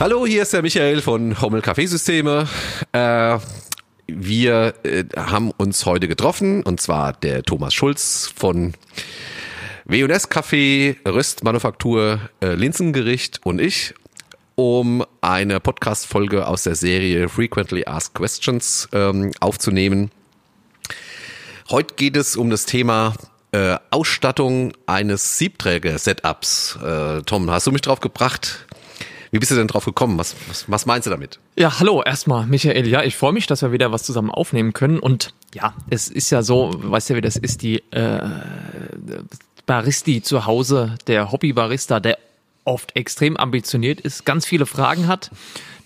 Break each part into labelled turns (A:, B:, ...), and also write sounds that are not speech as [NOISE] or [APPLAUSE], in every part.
A: Hallo, hier ist der Michael von Hommel Kaffeesysteme. Äh, wir äh, haben uns heute getroffen und zwar der Thomas Schulz von W&S Kaffee, Röstmanufaktur, äh, Linsengericht und ich, um eine Podcast-Folge aus der Serie Frequently Asked Questions ähm, aufzunehmen. Heute geht es um das Thema äh, Ausstattung eines Siebträger-Setups. Äh, Tom, hast du mich drauf gebracht? Wie bist du denn drauf gekommen? Was, was, was meinst du damit?
B: Ja, hallo, erstmal, Michael. Ja, ich freue mich, dass wir wieder was zusammen aufnehmen können. Und ja, es ist ja so, weißt ja, wie das ist, die äh, Baristi zu Hause, der Hobbybarista, der oft extrem ambitioniert ist, ganz viele Fragen hat,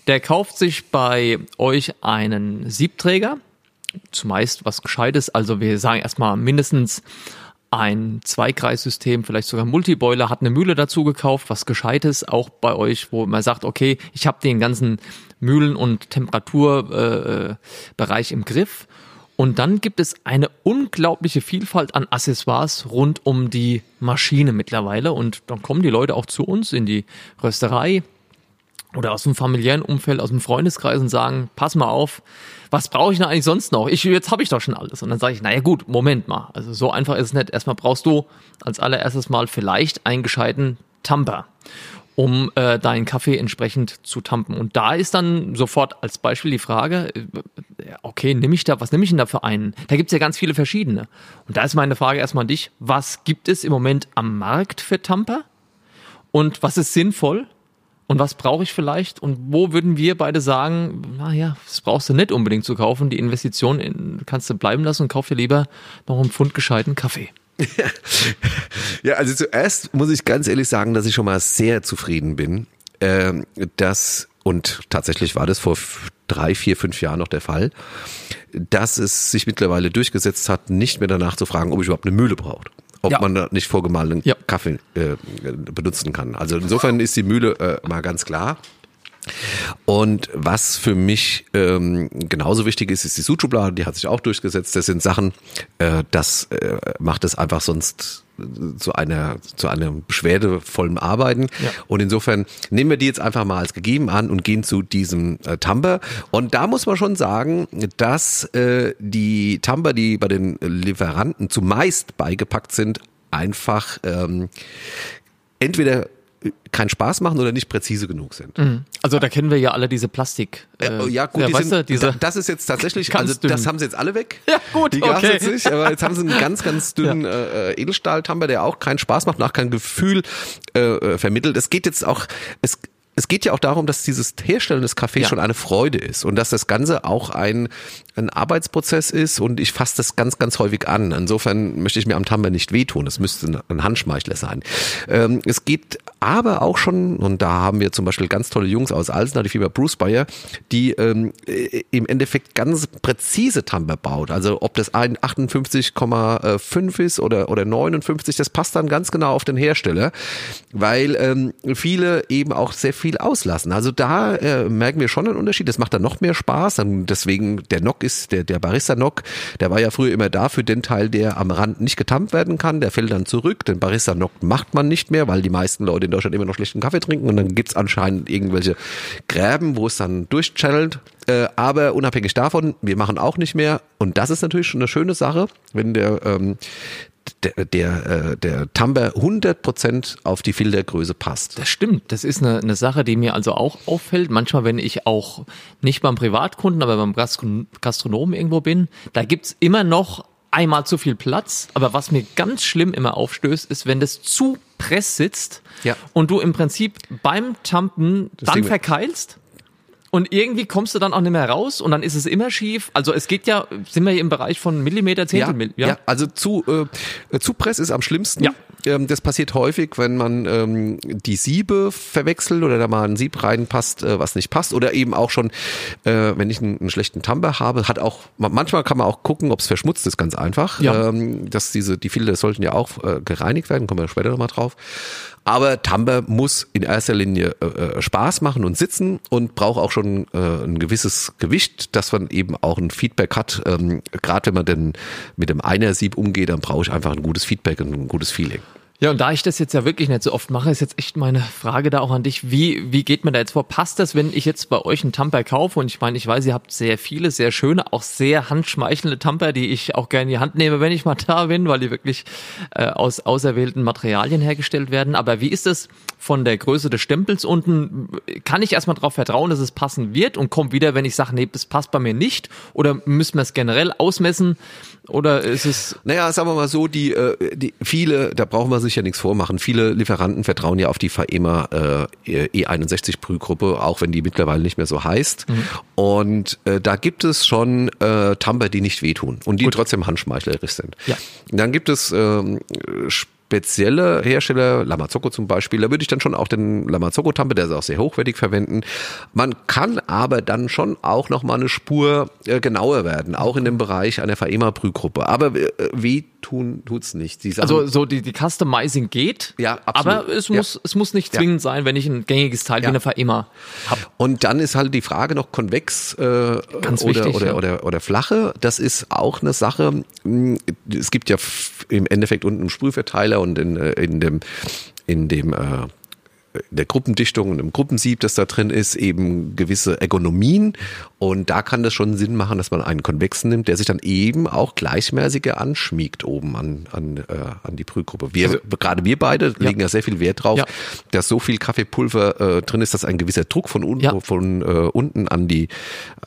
B: der kauft sich bei euch einen Siebträger, zumeist was Gescheites. Also wir sagen erstmal mindestens ein Zweikreissystem, vielleicht sogar Multiboiler, hat eine Mühle dazu gekauft, was Gescheites, auch bei euch, wo man sagt, okay, ich habe den ganzen Mühlen- und Temperaturbereich äh, im Griff. Und dann gibt es eine unglaubliche Vielfalt an Accessoires rund um die Maschine mittlerweile. Und dann kommen die Leute auch zu uns in die Rösterei oder aus dem familiären Umfeld, aus dem Freundeskreis und sagen, pass mal auf, was brauche ich denn eigentlich sonst noch? Ich, jetzt habe ich doch schon alles. Und dann sage ich, naja gut, Moment mal. Also so einfach ist es nicht. Erstmal brauchst du als allererstes mal vielleicht einen gescheiten Tamper, um äh, deinen Kaffee entsprechend zu tampen. Und da ist dann sofort als Beispiel die Frage, äh, okay, nehme ich da, was nehme ich denn da für einen? Da gibt's ja ganz viele verschiedene. Und da ist meine Frage erstmal an dich, was gibt es im Moment am Markt für Tamper? Und was ist sinnvoll? Und was brauche ich vielleicht und wo würden wir beide sagen, naja, das brauchst du nicht unbedingt zu kaufen, die Investition in, kannst du bleiben lassen und kauf dir lieber noch einen Pfund gescheiten Kaffee. [LAUGHS]
A: ja, also zuerst muss ich ganz ehrlich sagen, dass ich schon mal sehr zufrieden bin, äh, dass, und tatsächlich war das vor drei, vier, fünf Jahren noch der Fall, dass es sich mittlerweile durchgesetzt hat, nicht mehr danach zu fragen, ob ich überhaupt eine Mühle brauche ob ja. man da nicht vorgemahlenen ja. Kaffee äh, benutzen kann. Also insofern ist die Mühle äh, mal ganz klar. Und was für mich ähm, genauso wichtig ist, ist die Sudschublade, die hat sich auch durchgesetzt. Das sind Sachen, äh, das äh, macht es einfach sonst zu einer zu einem beschwerdevollen Arbeiten ja. und insofern nehmen wir die jetzt einfach mal als gegeben an und gehen zu diesem äh, Tamper und da muss man schon sagen, dass äh, die Tamper, die bei den Lieferanten zumeist beigepackt sind, einfach ähm, entweder keinen Spaß machen oder nicht präzise genug sind. Mhm.
B: Also da kennen wir ja alle diese Plastik.
A: Äh, äh, ja gut, ja, die sind, du, diese das ist jetzt tatsächlich, [LAUGHS] also dünn. das haben sie jetzt alle weg. [LAUGHS] Ja gut, die okay. Jetzt nicht, aber jetzt haben sie einen ganz, ganz [LAUGHS] dünnen ja. äh, Edelstahltamper, der auch keinen Spaß macht, auch kein Gefühl äh, äh, vermittelt. Es geht jetzt auch, es es geht ja auch darum, dass dieses Herstellen des Kaffees ja. schon eine Freude ist und dass das Ganze auch ein, ein Arbeitsprozess ist und ich fasse das ganz, ganz häufig an. Insofern möchte ich mir am Tamper nicht wehtun. Es müsste ein Handschmeichler sein. Ähm, es geht aber auch schon, und da haben wir zum Beispiel ganz tolle Jungs aus Alsna, die Firma Bruce Bayer, die ähm, äh, im Endeffekt ganz präzise Tamper baut. Also ob das ein 58,5 ist oder, oder 59, das passt dann ganz genau auf den Hersteller, weil ähm, viele eben auch sehr viel auslassen. Also da äh, merken wir schon einen Unterschied. Das macht dann noch mehr Spaß. Und deswegen der Nock ist, der, der Barista-Nock, der war ja früher immer da für den Teil, der am Rand nicht getampt werden kann. Der fällt dann zurück. Den Barista-Nock macht man nicht mehr, weil die meisten Leute in Deutschland immer noch schlechten Kaffee trinken. Und dann gibt's anscheinend irgendwelche Gräben, wo es dann durchchannelt. Äh, aber unabhängig davon, wir machen auch nicht mehr. Und das ist natürlich schon eine schöne Sache, wenn der, ähm, der, der, äh, der Timbre 100% auf die Filtergröße passt.
B: Das stimmt. Das ist eine, eine Sache, die mir also auch auffällt. Manchmal, wenn ich auch nicht beim Privatkunden, aber beim Gastronomen irgendwo bin, da gibt's immer noch einmal zu viel Platz. Aber was mir ganz schlimm immer aufstößt, ist, wenn das zu press sitzt ja. und du im Prinzip beim Tampen das dann Ding verkeilst und irgendwie kommst du dann auch nicht mehr raus und dann ist es immer schief. Also es geht ja, sind wir hier im Bereich von Millimeter, Zehntel,
A: ja, ja? ja also zu, äh, zu Press ist am schlimmsten. Ja. Ähm, das passiert häufig, wenn man ähm, die Siebe verwechselt oder da mal ein Sieb reinpasst, äh, was nicht passt. Oder eben auch schon, äh, wenn ich einen, einen schlechten Tamper habe, hat auch, manchmal kann man auch gucken, ob es verschmutzt ist, ganz einfach. Ja. Ähm, dass diese, die Filter sollten ja auch äh, gereinigt werden, kommen wir später nochmal drauf. Aber Tamber muss in erster Linie äh, äh, Spaß machen und sitzen und braucht auch schon äh, ein gewisses Gewicht, dass man eben auch ein Feedback hat. Ähm, Gerade wenn man denn mit dem Einer-Sieb umgeht, dann brauche ich einfach ein gutes Feedback und ein gutes Feeling.
B: Ja, und da ich das jetzt ja wirklich nicht so oft mache, ist jetzt echt meine Frage da auch an dich. Wie, wie geht man da jetzt vor? Passt das, wenn ich jetzt bei euch einen Tamper kaufe? Und ich meine, ich weiß, ihr habt sehr viele, sehr schöne, auch sehr handschmeichelnde Tamper, die ich auch gerne in die Hand nehme, wenn ich mal da bin, weil die wirklich äh, aus auserwählten Materialien hergestellt werden. Aber wie ist das von der Größe des Stempels unten? Kann ich erstmal darauf vertrauen, dass es passen wird und kommt wieder, wenn ich sage, nee, das passt bei mir nicht? Oder müssen wir es generell ausmessen? Oder ist es.
A: Naja, sagen wir mal so, die, äh, die viele, da brauchen wir sich ja nichts vormachen. Viele Lieferanten vertrauen ja auf die FAEMA äh, E61 Prüfgruppe, auch wenn die mittlerweile nicht mehr so heißt. Mhm. Und äh, da gibt es schon äh, Tamper, die nicht wehtun und die Gut. trotzdem handschmeichlerisch sind. Ja. Dann gibt es ähm, spezielle Hersteller, Lamazocco zum Beispiel, da würde ich dann schon auch den Lamazocco-Tampe, der ist auch sehr hochwertig verwenden. Man kann aber dann schon auch noch mal eine Spur äh, genauer werden, auch in dem Bereich einer FAEMA-Prüfgruppe. Aber äh, wie tun tut's nicht.
B: Also so die, die Customizing geht, ja, absolut. aber es muss, ja. es muss nicht zwingend ja. sein, wenn ich ein gängiges Teil ja. wie eine FAEMA habe.
A: Und dann ist halt die Frage noch konvex äh, Ganz oder, wichtig, oder, ja. oder, oder flache. Das ist auch eine Sache. Hm, es gibt ja im Endeffekt unten einen Sprühverteiler und in, äh, in dem in dem äh, der Gruppendichtung und im Gruppensieb, das da drin ist, eben gewisse Ergonomien. Und da kann das schon Sinn machen, dass man einen konvexen nimmt, der sich dann eben auch gleichmäßiger anschmiegt oben an, an, äh, an die Brühgruppe. Wir, also, gerade wir beide ja. legen ja sehr viel Wert drauf, ja. dass so viel Kaffeepulver äh, drin ist, dass ein gewisser Druck von unten, ja. von äh, unten an die,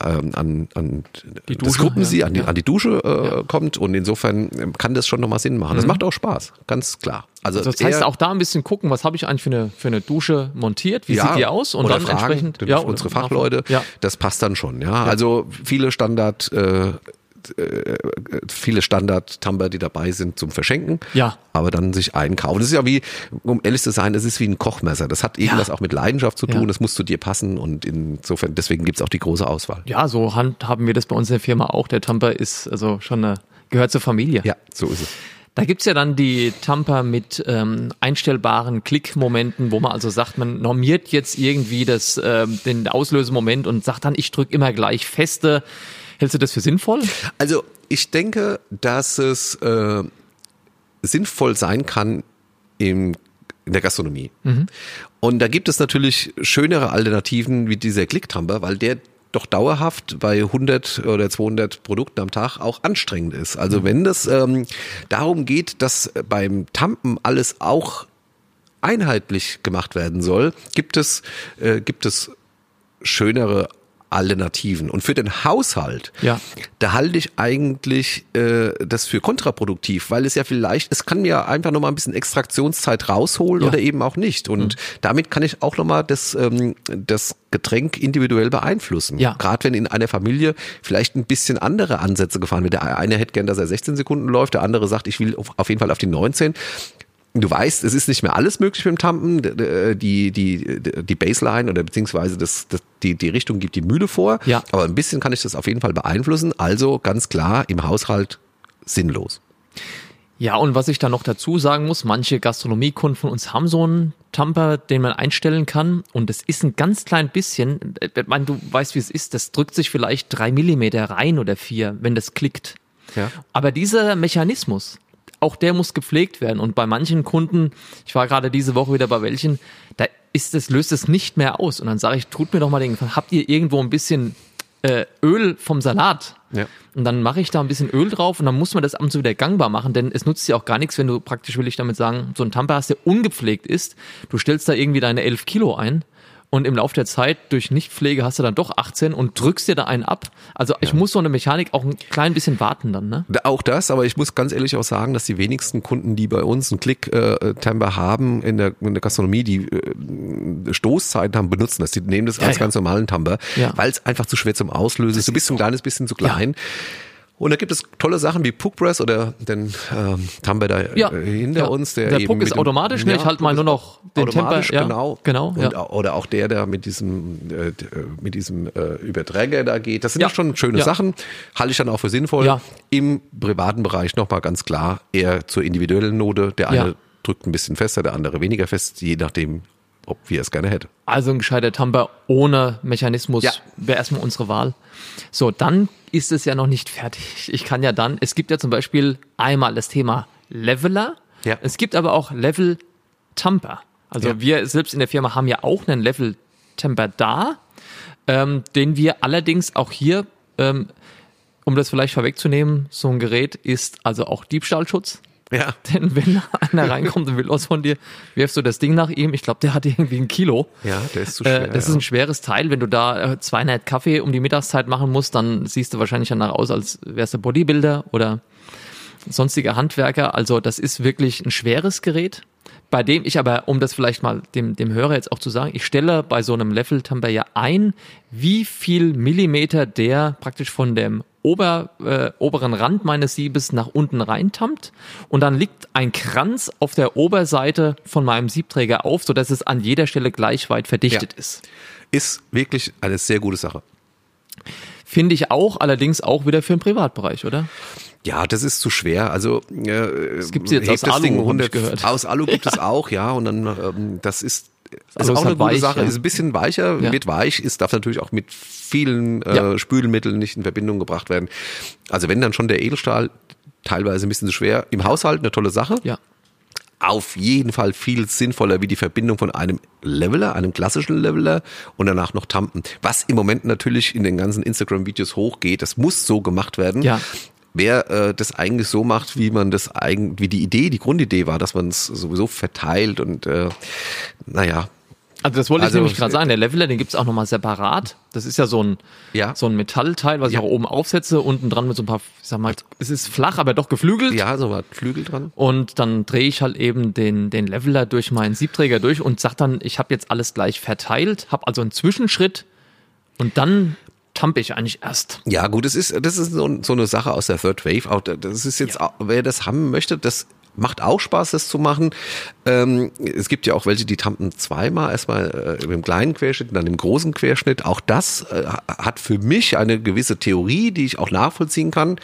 A: ähm, an, an die Dusche, das Gruppensieb, an, die, an die Dusche äh, kommt. Und insofern kann das schon nochmal Sinn machen. Das mhm. macht auch Spaß, ganz klar.
B: Also, also das heißt auch da ein bisschen gucken, was habe ich eigentlich für eine, für eine Dusche montiert, wie ja, sieht die aus
A: und dann fragen, entsprechend ja, unsere Fachleute, ja. das passt dann schon. Ja, also viele Standard äh, äh, viele Standard-Tumber, die dabei sind zum Verschenken. Ja. Aber dann sich einkaufen. Das ist ja wie, um ehrlich zu sein, das ist wie ein Kochmesser. Das hat irgendwas ja. auch mit Leidenschaft zu tun. Ja. Das muss zu dir passen und insofern, deswegen gibt's auch die große Auswahl.
B: Ja, so handhaben wir das bei uns in der Firma auch. Der Tumber ist also schon eine, gehört zur Familie.
A: Ja, so ist es.
B: Da gibt's ja dann die Tamper mit ähm, einstellbaren Klickmomenten, wo man also sagt, man normiert jetzt irgendwie das, äh, den Auslösemoment und sagt dann, ich drücke immer gleich feste. Hältst du das für sinnvoll?
A: Also ich denke, dass es äh, sinnvoll sein kann im in der Gastronomie. Mhm. Und da gibt es natürlich schönere Alternativen wie dieser Klicktamper, weil der doch dauerhaft bei 100 oder 200 Produkten am Tag auch anstrengend ist. Also wenn das ähm, darum geht, dass beim Tampen alles auch einheitlich gemacht werden soll, gibt es, äh, gibt es schönere Alternativen. Und für den Haushalt, ja. da halte ich eigentlich äh, das für kontraproduktiv, weil es ja vielleicht, es kann ja einfach nochmal ein bisschen Extraktionszeit rausholen ja. oder eben auch nicht. Und mhm. damit kann ich auch nochmal das, ähm, das Getränk individuell beeinflussen. Ja. Gerade wenn in einer Familie vielleicht ein bisschen andere Ansätze gefahren wird. Der eine hätte gern, dass er 16 Sekunden läuft, der andere sagt, ich will auf jeden Fall auf die 19 du weißt, es ist nicht mehr alles möglich mit dem Tampen. Die, die, die Baseline oder beziehungsweise das, das, die, die Richtung gibt die Mühle vor. Ja. Aber ein bisschen kann ich das auf jeden Fall beeinflussen. Also ganz klar im Haushalt sinnlos.
B: Ja, und was ich da noch dazu sagen muss, manche Gastronomiekunden von uns haben so einen Tamper, den man einstellen kann. Und es ist ein ganz klein bisschen, ich meine, du weißt, wie es ist, das drückt sich vielleicht drei Millimeter rein oder vier, wenn das klickt. Ja. Aber dieser Mechanismus, auch der muss gepflegt werden. Und bei manchen Kunden, ich war gerade diese Woche wieder bei welchen, da ist es, löst es nicht mehr aus. Und dann sage ich, tut mir doch mal den Gefallen, habt ihr irgendwo ein bisschen äh, Öl vom Salat? Ja. Und dann mache ich da ein bisschen Öl drauf und dann muss man das ab und zu wieder gangbar machen, denn es nutzt ja auch gar nichts, wenn du praktisch, will ich damit sagen, so ein Tamper hast, der ungepflegt ist. Du stellst da irgendwie deine 11 Kilo ein und im Laufe der Zeit durch Nichtpflege hast du dann doch 18 und drückst dir da einen ab. Also ich muss so eine Mechanik auch ein klein bisschen warten dann, ne?
A: Auch das, aber ich muss ganz ehrlich auch sagen, dass die wenigsten Kunden, die bei uns einen Klick-Timber äh, haben in der, in der Gastronomie, die äh, Stoßzeiten haben, benutzen das. Die nehmen das als ja, ganz normalen Timber, ja. weil es einfach zu schwer zum Auslösen ist. Du bist so ein kleines bisschen zu klein. Und da gibt es tolle Sachen wie Puckpress oder den ähm, da
B: ja. äh, hinter ja. uns. Der, der Puck ist automatisch, ne? ich halte mal nur noch den Temper.
A: Ja, genau. genau und, ja. Oder auch der, der mit diesem, äh, mit diesem äh, Überträger da geht. Das sind ja. schon schöne Sachen. Halte ich dann auch für sinnvoll. Im privaten Bereich nochmal ganz klar eher zur individuellen Note. Der eine drückt ein bisschen fester, der andere weniger fest, je nachdem, ob wir es gerne hätten.
B: Also ein gescheiter Tamper ohne Mechanismus ja. wäre erstmal unsere Wahl. So, dann ist es ja noch nicht fertig. [LAUGHS] Ich kann ja dann, es gibt ja zum Beispiel einmal das Thema Leveler Ja. Es gibt aber auch Level Tamper. Also ja. wir selbst in der Firma haben ja auch einen Level Tamper da, ähm, den wir allerdings auch hier, ähm, um das vielleicht vorwegzunehmen, so ein Gerät ist also auch Diebstahlschutz. Ja. [LAUGHS] Denn wenn einer reinkommt und will was von dir, wirfst du das Ding nach ihm. Ich glaube, der hat irgendwie ein Kilo.
A: Ja, der ist zu schwer.
B: Äh, das ja. ist ein schweres Teil. Wenn du da äh, 200 Kaffee um die Mittagszeit machen musst, dann siehst du wahrscheinlich danach aus, als wärst du Bodybuilder oder sonstiger Handwerker. Also das ist wirklich ein schweres Gerät. Bei dem ich aber, um das vielleicht mal dem, dem Hörer jetzt auch zu sagen, ich stelle bei so einem Level-Tamper ja ein, wie viel Millimeter der praktisch von dem ober, äh, oberen Rand meines Siebes nach unten reintammt und dann liegt ein Kranz auf der Oberseite von meinem Siebträger auf, sodass es an jeder Stelle gleich weit verdichtet ja. ist.
A: Ist wirklich eine sehr gute Sache.
B: Finde ich auch, allerdings auch wieder für den Privatbereich, oder?
A: Ja, das ist zu schwer. Also
B: äh, es gibt jetzt aus Alu, Ding 100, gehört.
A: Aus Alu gibt [LAUGHS] ja. es auch, ja. Und dann ähm, das ist ist auch eine gute weich, Sache. Ja. Ist ein bisschen weicher, ja. wird weich, ist darf natürlich auch mit vielen äh, ja. Spülmitteln nicht in Verbindung gebracht werden. Also wenn dann schon der Edelstahl teilweise ein bisschen zu schwer. Im Haushalt eine tolle Sache.
B: Ja.
A: Auf jeden Fall viel sinnvoller wie die Verbindung von einem Leveler, einem klassischen Leveler und danach noch Tampen. Was im Moment natürlich in den ganzen Instagram-Videos hochgeht, das muss so gemacht werden.
B: Ja
A: wer äh, das eigentlich so macht, wie man das eigentlich, wie die Idee, die Grundidee war, dass man es sowieso verteilt und äh, naja.
B: Also das wollte also, ich nämlich gerade sagen, der Leveler, den gibt's auch nochmal separat. Das ist ja so ein,
A: ja.
B: so ein Metallteil, was ja. ich auch oben aufsetze, unten dran mit so ein paar, ich sag mal, es ist flach, aber doch geflügelt.
A: Ja, so ein Flügel dran.
B: Und dann drehe ich halt eben den, den Leveler durch meinen Siebträger durch und sag dann, ich habe jetzt alles gleich verteilt, habe also einen Zwischenschritt und dann tampe ich eigentlich erst.
A: Ja, gut, es ist, das ist so, so, eine Sache aus der Third Wave. Auch, das ist jetzt, ja. wer das haben möchte, das macht auch Spaß, das zu machen. Ähm, es gibt ja auch welche, die tampen zweimal, erstmal äh, im kleinen Querschnitt, dann im großen Querschnitt. Auch das äh, hat für mich eine gewisse Theorie, die ich auch nachvollziehen kann.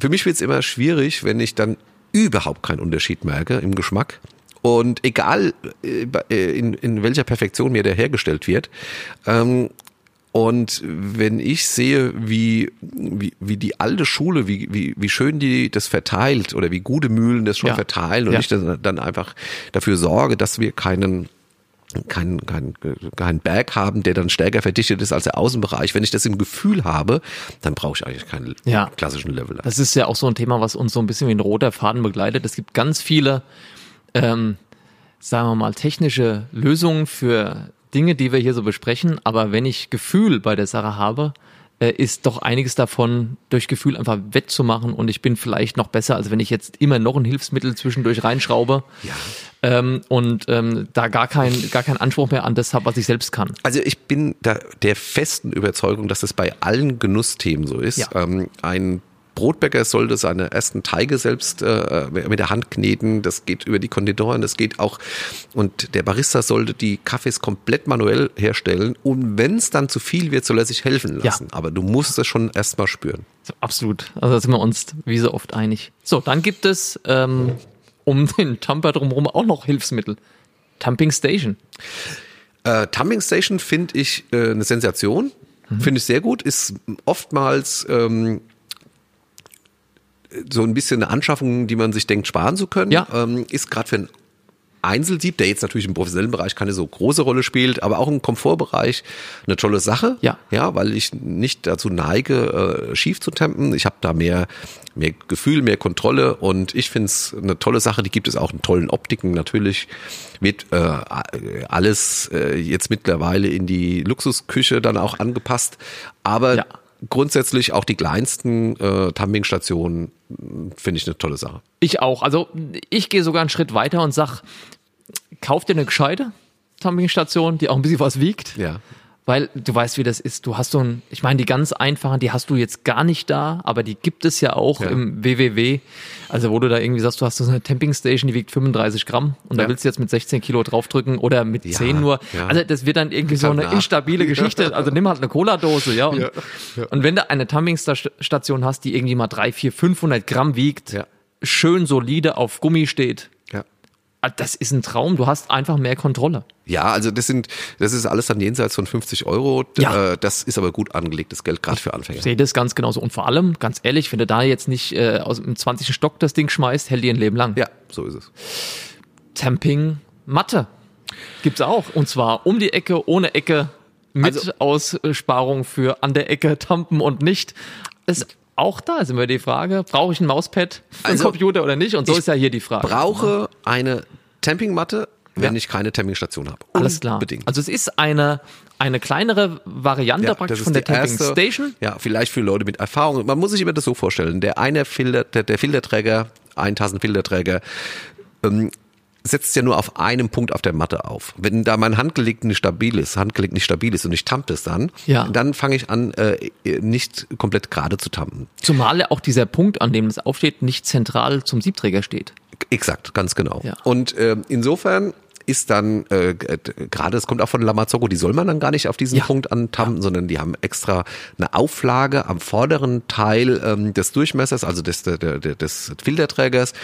A: Für mich wird es immer schwierig, wenn ich dann überhaupt keinen Unterschied merke im Geschmack. Und egal äh, in, in welcher Perfektion mir der hergestellt wird, ähm, und wenn ich sehe, wie, wie, wie die alte Schule, wie, wie, wie schön die das verteilt oder wie gute Mühlen das schon ja. verteilen und ja. ich dann, dann einfach dafür sorge, dass wir keinen keinen kein, kein Berg haben, der dann stärker verdichtet ist als der Außenbereich. Wenn ich das im Gefühl habe, dann brauche ich eigentlich keinen ja. klassischen Leveler.
B: Das ist ja auch so ein Thema, was uns so ein bisschen wie ein roter Faden begleitet. Es gibt ganz viele, ähm, sagen wir mal, technische Lösungen für Dinge, die wir hier so besprechen, aber wenn ich Gefühl bei der Sache habe, äh, ist doch einiges davon durch Gefühl einfach wettzumachen und ich bin vielleicht noch besser, als wenn ich jetzt immer noch ein Hilfsmittel zwischendurch reinschraube ja. ähm, und ähm, da gar kein gar keinen Anspruch mehr an das habe, was ich selbst kann.
A: Also ich bin da der festen Überzeugung, dass das bei allen Genussthemen so ist. Ja. Ähm, ein Brotbäcker sollte seine ersten Teige selbst äh, mit der Hand kneten. Das geht über die Konditoren, das geht auch. Und der Barista sollte die Kaffees komplett manuell herstellen. Und wenn es dann zu viel wird, soll er sich helfen lassen. Ja. Aber du musst es schon erstmal spüren.
B: Absolut. Also da sind wir uns wie so oft einig. So, dann gibt es ähm, um den Tamper drumherum auch noch Hilfsmittel. Tumping Station.
A: Äh, Tumping Station finde ich äh, eine Sensation. Mhm. Finde ich sehr gut. Ist oftmals ähm, so ein bisschen eine Anschaffung, die man sich denkt, sparen zu können.
B: Ja.
A: Ähm, ist gerade für einen Einzelsieb, der jetzt natürlich im professionellen Bereich keine so große Rolle spielt, aber auch im Komfortbereich eine tolle Sache.
B: Ja.
A: Ja, weil ich nicht dazu neige, äh, schief zu tempen. Ich habe da mehr, mehr Gefühl, mehr Kontrolle und ich finde es eine tolle Sache. Die gibt es auch in tollen Optiken. Natürlich wird äh, alles äh, jetzt mittlerweile in die Luxusküche dann auch angepasst. Aber ja grundsätzlich auch die kleinsten äh, Tumbling-Stationen finde ich eine tolle Sache.
B: Ich auch. Also ich gehe sogar einen Schritt weiter und sag, kauf dir eine gescheite Tumbling-Station, die auch ein bisschen was wiegt.
A: Ja
B: weil du weißt, wie das ist. Du hast so ein, ich meine, die ganz einfachen, die hast du jetzt gar nicht da, aber die gibt es ja auch ja. im WWW. Also wo du da irgendwie sagst, du hast so eine Tamping Station, die wiegt 35 Gramm und ja. da willst du jetzt mit 16 Kilo draufdrücken oder mit ja, 10 nur. Also das wird dann irgendwie so eine instabile Geschichte. Also nimm halt eine Cola-Dose, ja. Und, und wenn du eine Tumping Station hast, die irgendwie mal 3, 4, 500 Gramm wiegt, schön solide auf Gummi steht, das ist ein Traum. Du hast einfach mehr Kontrolle.
A: Ja, also das sind, das ist alles dann jenseits von 50 Euro. Ja. Äh, das ist aber gut angelegtes Geld, gerade für Anfänger.
B: Ich sehe das ganz genauso. Und vor allem, ganz ehrlich, wenn du da jetzt nicht äh, aus dem 20. Stock das Ding schmeißt, hält dir ein Leben lang.
A: Ja, so ist es.
B: Tamping Matte gibt's auch. Und zwar um die Ecke, ohne Ecke, mit also, Aussparung für an der Ecke tampen und nicht. Ist auch da ist immer die Frage, brauche ich ein Mauspad für also, Computer oder nicht? Und so ist ja hier die Frage.
A: Brauche eine Tampingmatte, wenn ja. ich keine Tampingstation habe.
B: Alles klar. Unbedingt. Also es ist eine eine kleinere Variante ja, praktisch von der Tamping erste, Station.
A: Ja, vielleicht für Leute mit Erfahrung. Man muss sich immer das so vorstellen. Der eine Filter, der, der Filterträger, 1000 Filterträger, ähm, setzt ja nur auf einem Punkt auf der Matte auf. Wenn da mein Handgelenk nicht stabil ist, Handgelenk nicht stabil ist und ich tampe es dann, ja. dann fange ich an, äh, nicht komplett gerade zu tampen.
B: Zumal auch dieser Punkt, an dem es aufsteht, nicht zentral zum Siebträger steht.
A: Exakt, ganz genau. Ja. Und äh, insofern ist dann äh, gerade, es kommt auch von Lamazocco, die soll man dann gar nicht auf diesen ja. Punkt antampen, ja. sondern die haben extra eine Auflage am vorderen Teil ähm, des Durchmessers, also des, der, der, des Filterträgers.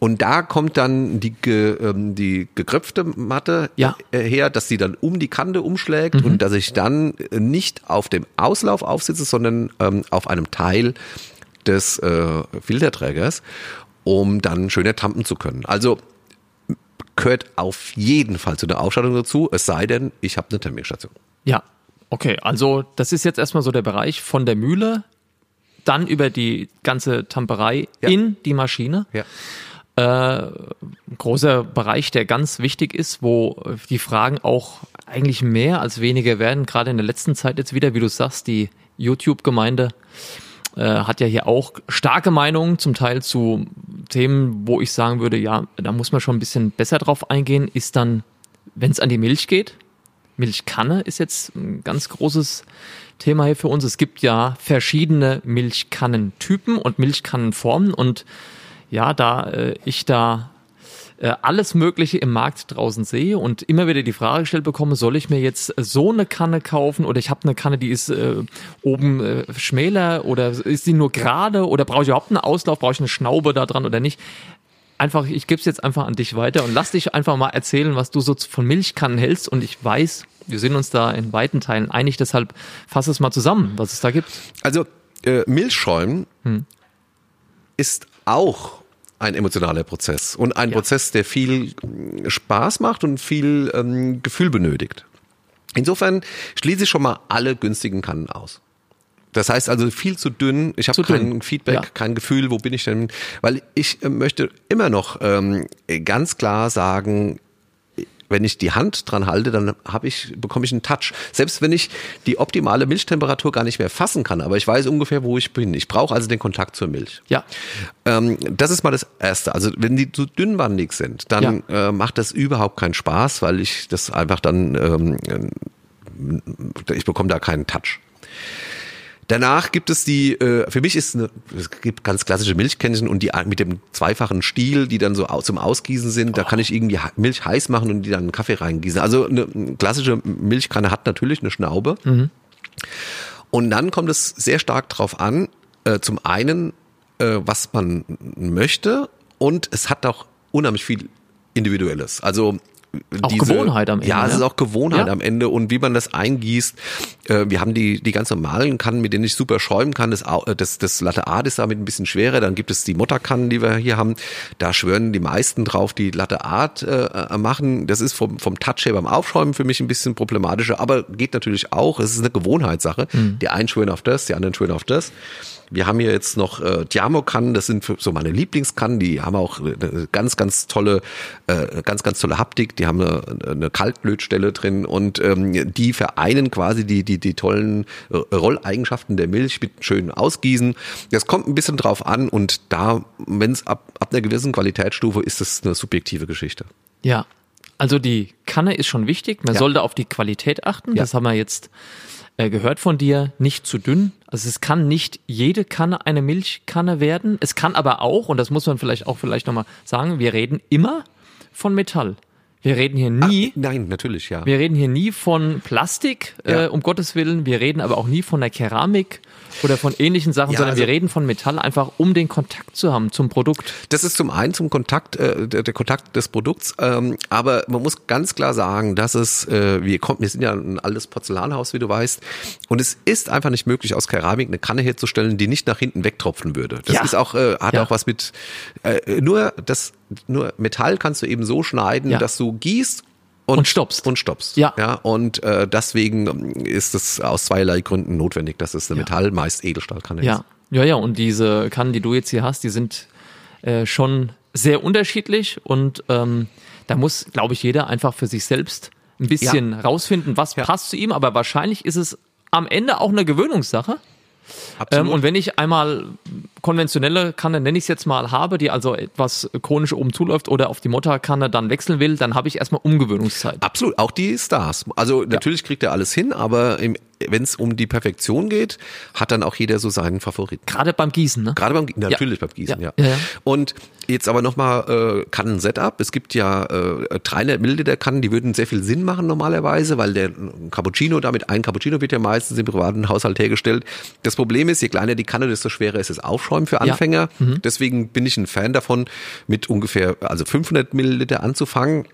A: Und da kommt dann die, ge, ähm, die gekröpfte Matte ja. Äh, her, dass sie dann um die Kante umschlägt mhm. und dass ich dann nicht auf dem Auslauf aufsitze, sondern ähm, auf einem Teil des äh, Filterträgers, um dann schöner tampen zu können. Also gehört auf jeden Fall zu der Ausstattung dazu, es sei denn, ich habe eine Terminstation.
B: Ja, okay, also das ist jetzt erstmal so der Bereich von der Mühle, dann über die ganze Tamperei ja. in die Maschine. Ja. Äh, großer Bereich, der ganz wichtig ist, wo die Fragen auch eigentlich mehr als weniger werden, gerade in der letzten Zeit jetzt wieder, wie du sagst, die YouTube-Gemeinde äh, hat ja hier auch starke Meinungen, zum Teil zu Themen, wo ich sagen würde, ja, da muss man schon ein bisschen besser drauf eingehen, ist dann, wenn es an die Milch geht. Milchkanne ist jetzt ein ganz großes Thema hier für uns. Es gibt ja verschiedene Milchkannentypen und Milchkannenformen und ja, da äh, ich da äh, alles Mögliche im Markt draußen sehe und immer wieder die Frage gestellt bekomme, soll ich mir jetzt so eine Kanne kaufen oder ich habe eine Kanne, die ist äh, oben äh, schmäler oder ist die nur gerade oder brauche ich überhaupt einen Auslauf, brauche ich eine Schnaube da dran oder nicht? Einfach, ich gebe es jetzt einfach an dich weiter und lass dich einfach mal erzählen, was du so von Milchkannen hältst und ich weiß, wir sind uns da in weiten Teilen einig, deshalb fass es mal zusammen, was es da gibt.
A: Also äh, Milchschäumen hm. ist auch ein emotionaler Prozess und ein ja. Prozess, der viel Spaß macht und viel ähm, Gefühl benötigt. Insofern schließe ich schon mal alle günstigen Kannen aus. Das heißt also viel zu dünn. Ich habe kein dünn. Feedback, ja. kein Gefühl, wo bin ich denn? Weil ich äh, möchte immer noch ähm, ganz klar sagen, wenn ich die Hand dran halte, dann habe ich, bekomme ich einen Touch. Selbst wenn ich die optimale Milchtemperatur gar nicht mehr fassen kann, aber ich weiß ungefähr, wo ich bin. Ich brauche also den Kontakt zur Milch.
B: Ja.
A: Ähm, das ist mal das Erste. Also wenn die zu dünnwandig sind, dann ja. äh, macht das überhaupt keinen Spaß, weil ich das einfach dann, ähm, ich bekomme da keinen Touch. Danach gibt es die, äh, für mich ist eine, es gibt ganz klassische Milchkännchen und die mit dem zweifachen Stiel, die dann so zum Ausgießen sind. Da kann ich irgendwie Milch heiß machen und die dann einen Kaffee reingießen. Also eine klassische Milchkanne hat natürlich eine Schnaube. Mhm. Und dann kommt es sehr stark drauf an, äh, zum einen, äh, was man möchte und es hat auch unheimlich viel Individuelles. Also
B: auch diese, Gewohnheit am
A: Ende. Ja, es ist auch Gewohnheit ja. am Ende und wie man das eingießt. Äh, wir haben die, die ganz normalen Kannen, mit denen ich super schäumen kann. Das, äh, das, das Latte Art ist damit ein bisschen schwerer. Dann gibt es die Mutterkannen, die wir hier haben. Da schwören die meisten drauf, die Latte Art äh, machen. Das ist vom, vom Touch her beim Aufschäumen für mich ein bisschen problematischer, aber geht natürlich auch. Es ist eine Gewohnheitssache. Mhm. Die einen schwören auf das, die anderen schwören auf das. Wir haben hier jetzt noch äh, Diamo-Kannen, das sind so meine Lieblingskannen, die haben auch eine ganz, ganz tolle, äh, ganz, ganz tolle Haptik, die haben eine, eine Kaltblötstelle drin und ähm, die vereinen quasi die, die, die tollen äh, Rolleigenschaften der Milch mit schönen Ausgießen. Das kommt ein bisschen drauf an und da, wenn es ab, ab einer gewissen Qualitätsstufe ist, das eine subjektive Geschichte.
B: Ja, also die Kanne ist schon wichtig. Man ja. sollte auf die Qualität achten. Ja. Das haben wir jetzt gehört von dir, nicht zu dünn. Also es kann nicht jede Kanne eine Milchkanne werden. Es kann aber auch, und das muss man vielleicht auch vielleicht nochmal sagen, wir reden immer von Metall. Wir reden hier nie.
A: Ach, nein, natürlich, ja.
B: Wir reden hier nie von Plastik, ja. äh, um Gottes Willen. Wir reden aber auch nie von der Keramik oder von ähnlichen Sachen, ja, sondern also, wir reden von Metall einfach, um den Kontakt zu haben zum Produkt.
A: Das ist zum einen zum Kontakt, äh, der, der Kontakt des Produkts, ähm, aber man muss ganz klar sagen, dass es, äh, wir kommen, wir sind ja ein altes Porzellanhaus, wie du weißt, und es ist einfach nicht möglich, aus Keramik eine Kanne herzustellen, die nicht nach hinten wegtropfen würde. Das ja. ist auch, äh, hat ja. auch was mit, äh, nur das nur Metall kannst du eben so schneiden, ja. dass du gießt
B: und, und stoppst.
A: Und stoppst.
B: Ja.
A: ja und äh, deswegen ist es aus zweierlei Gründen notwendig, dass es eine ja. Metall, meist Edelstahlkanne
B: ja. ist. Ja, ja, und diese Kannen, die du jetzt hier hast, die sind äh, schon sehr unterschiedlich und ähm, da muss, glaube ich, jeder einfach für sich selbst ein bisschen ja. rausfinden, was ja. passt zu ihm, aber wahrscheinlich ist es am Ende auch eine Gewöhnungssache. Ähm, und wenn ich einmal konventionelle Kanne, nenne ich es jetzt mal, habe, die also etwas chronisch oben zuläuft oder auf die Motterkanne dann wechseln will, dann habe ich erstmal Umgewöhnungszeit.
A: Absolut, auch die Stars. Also natürlich ja. kriegt er alles hin, aber wenn es um die Perfektion geht, hat dann auch jeder so seinen Favoriten.
B: Gerade beim Gießen, ne?
A: Gerade beim Gießen, natürlich ja. beim Gießen, ja. ja. Und jetzt aber nochmal äh, Kannen-Setup. Es gibt ja äh, 300 Milliliter Kannen, die würden sehr viel Sinn machen normalerweise, weil der Cappuccino, damit ein Cappuccino wird ja meistens im privaten Haushalt hergestellt. Das Problem ist, je kleiner die Kanne, desto schwerer ist es Aufschäumen für Anfänger. Ja. Mhm. Deswegen bin ich ein Fan davon, mit ungefähr also 500 Milliliter anzufangen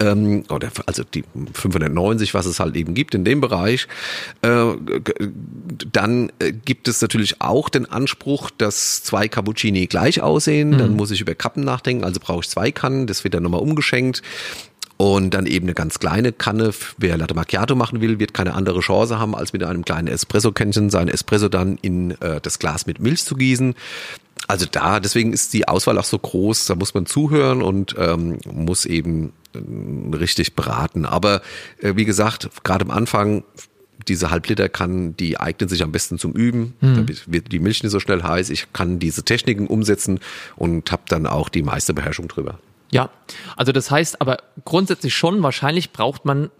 A: ähm, oder also die 590, was es halt eben gibt in dem Bereich. Äh, dann äh, gibt es natürlich auch den Anspruch, dass zwei Cappuccini gleich aussehen. Mhm. Dann muss ich über Kappen nachdenken, also brauche ich zwei Kannen, das wird dann nochmal umgeschenkt. Und dann eben eine ganz kleine Kanne. Wer Latte Macchiato machen will, wird keine andere Chance haben, als mit einem kleinen Espresso-Kännchen sein Espresso dann in äh, das Glas mit Milch zu gießen. Also da, deswegen ist die Auswahl auch so groß, da muss man zuhören und ähm, muss eben äh, richtig beraten. Aber äh, wie gesagt, gerade am Anfang diese Halbliter kann, die eignen sich am besten zum Üben. Mhm. Da wird die Milch nicht so schnell heiß. Ich kann diese Techniken umsetzen und habe dann auch die meiste Beherrschung drüber.
B: Ja, also das heißt aber grundsätzlich schon, wahrscheinlich braucht man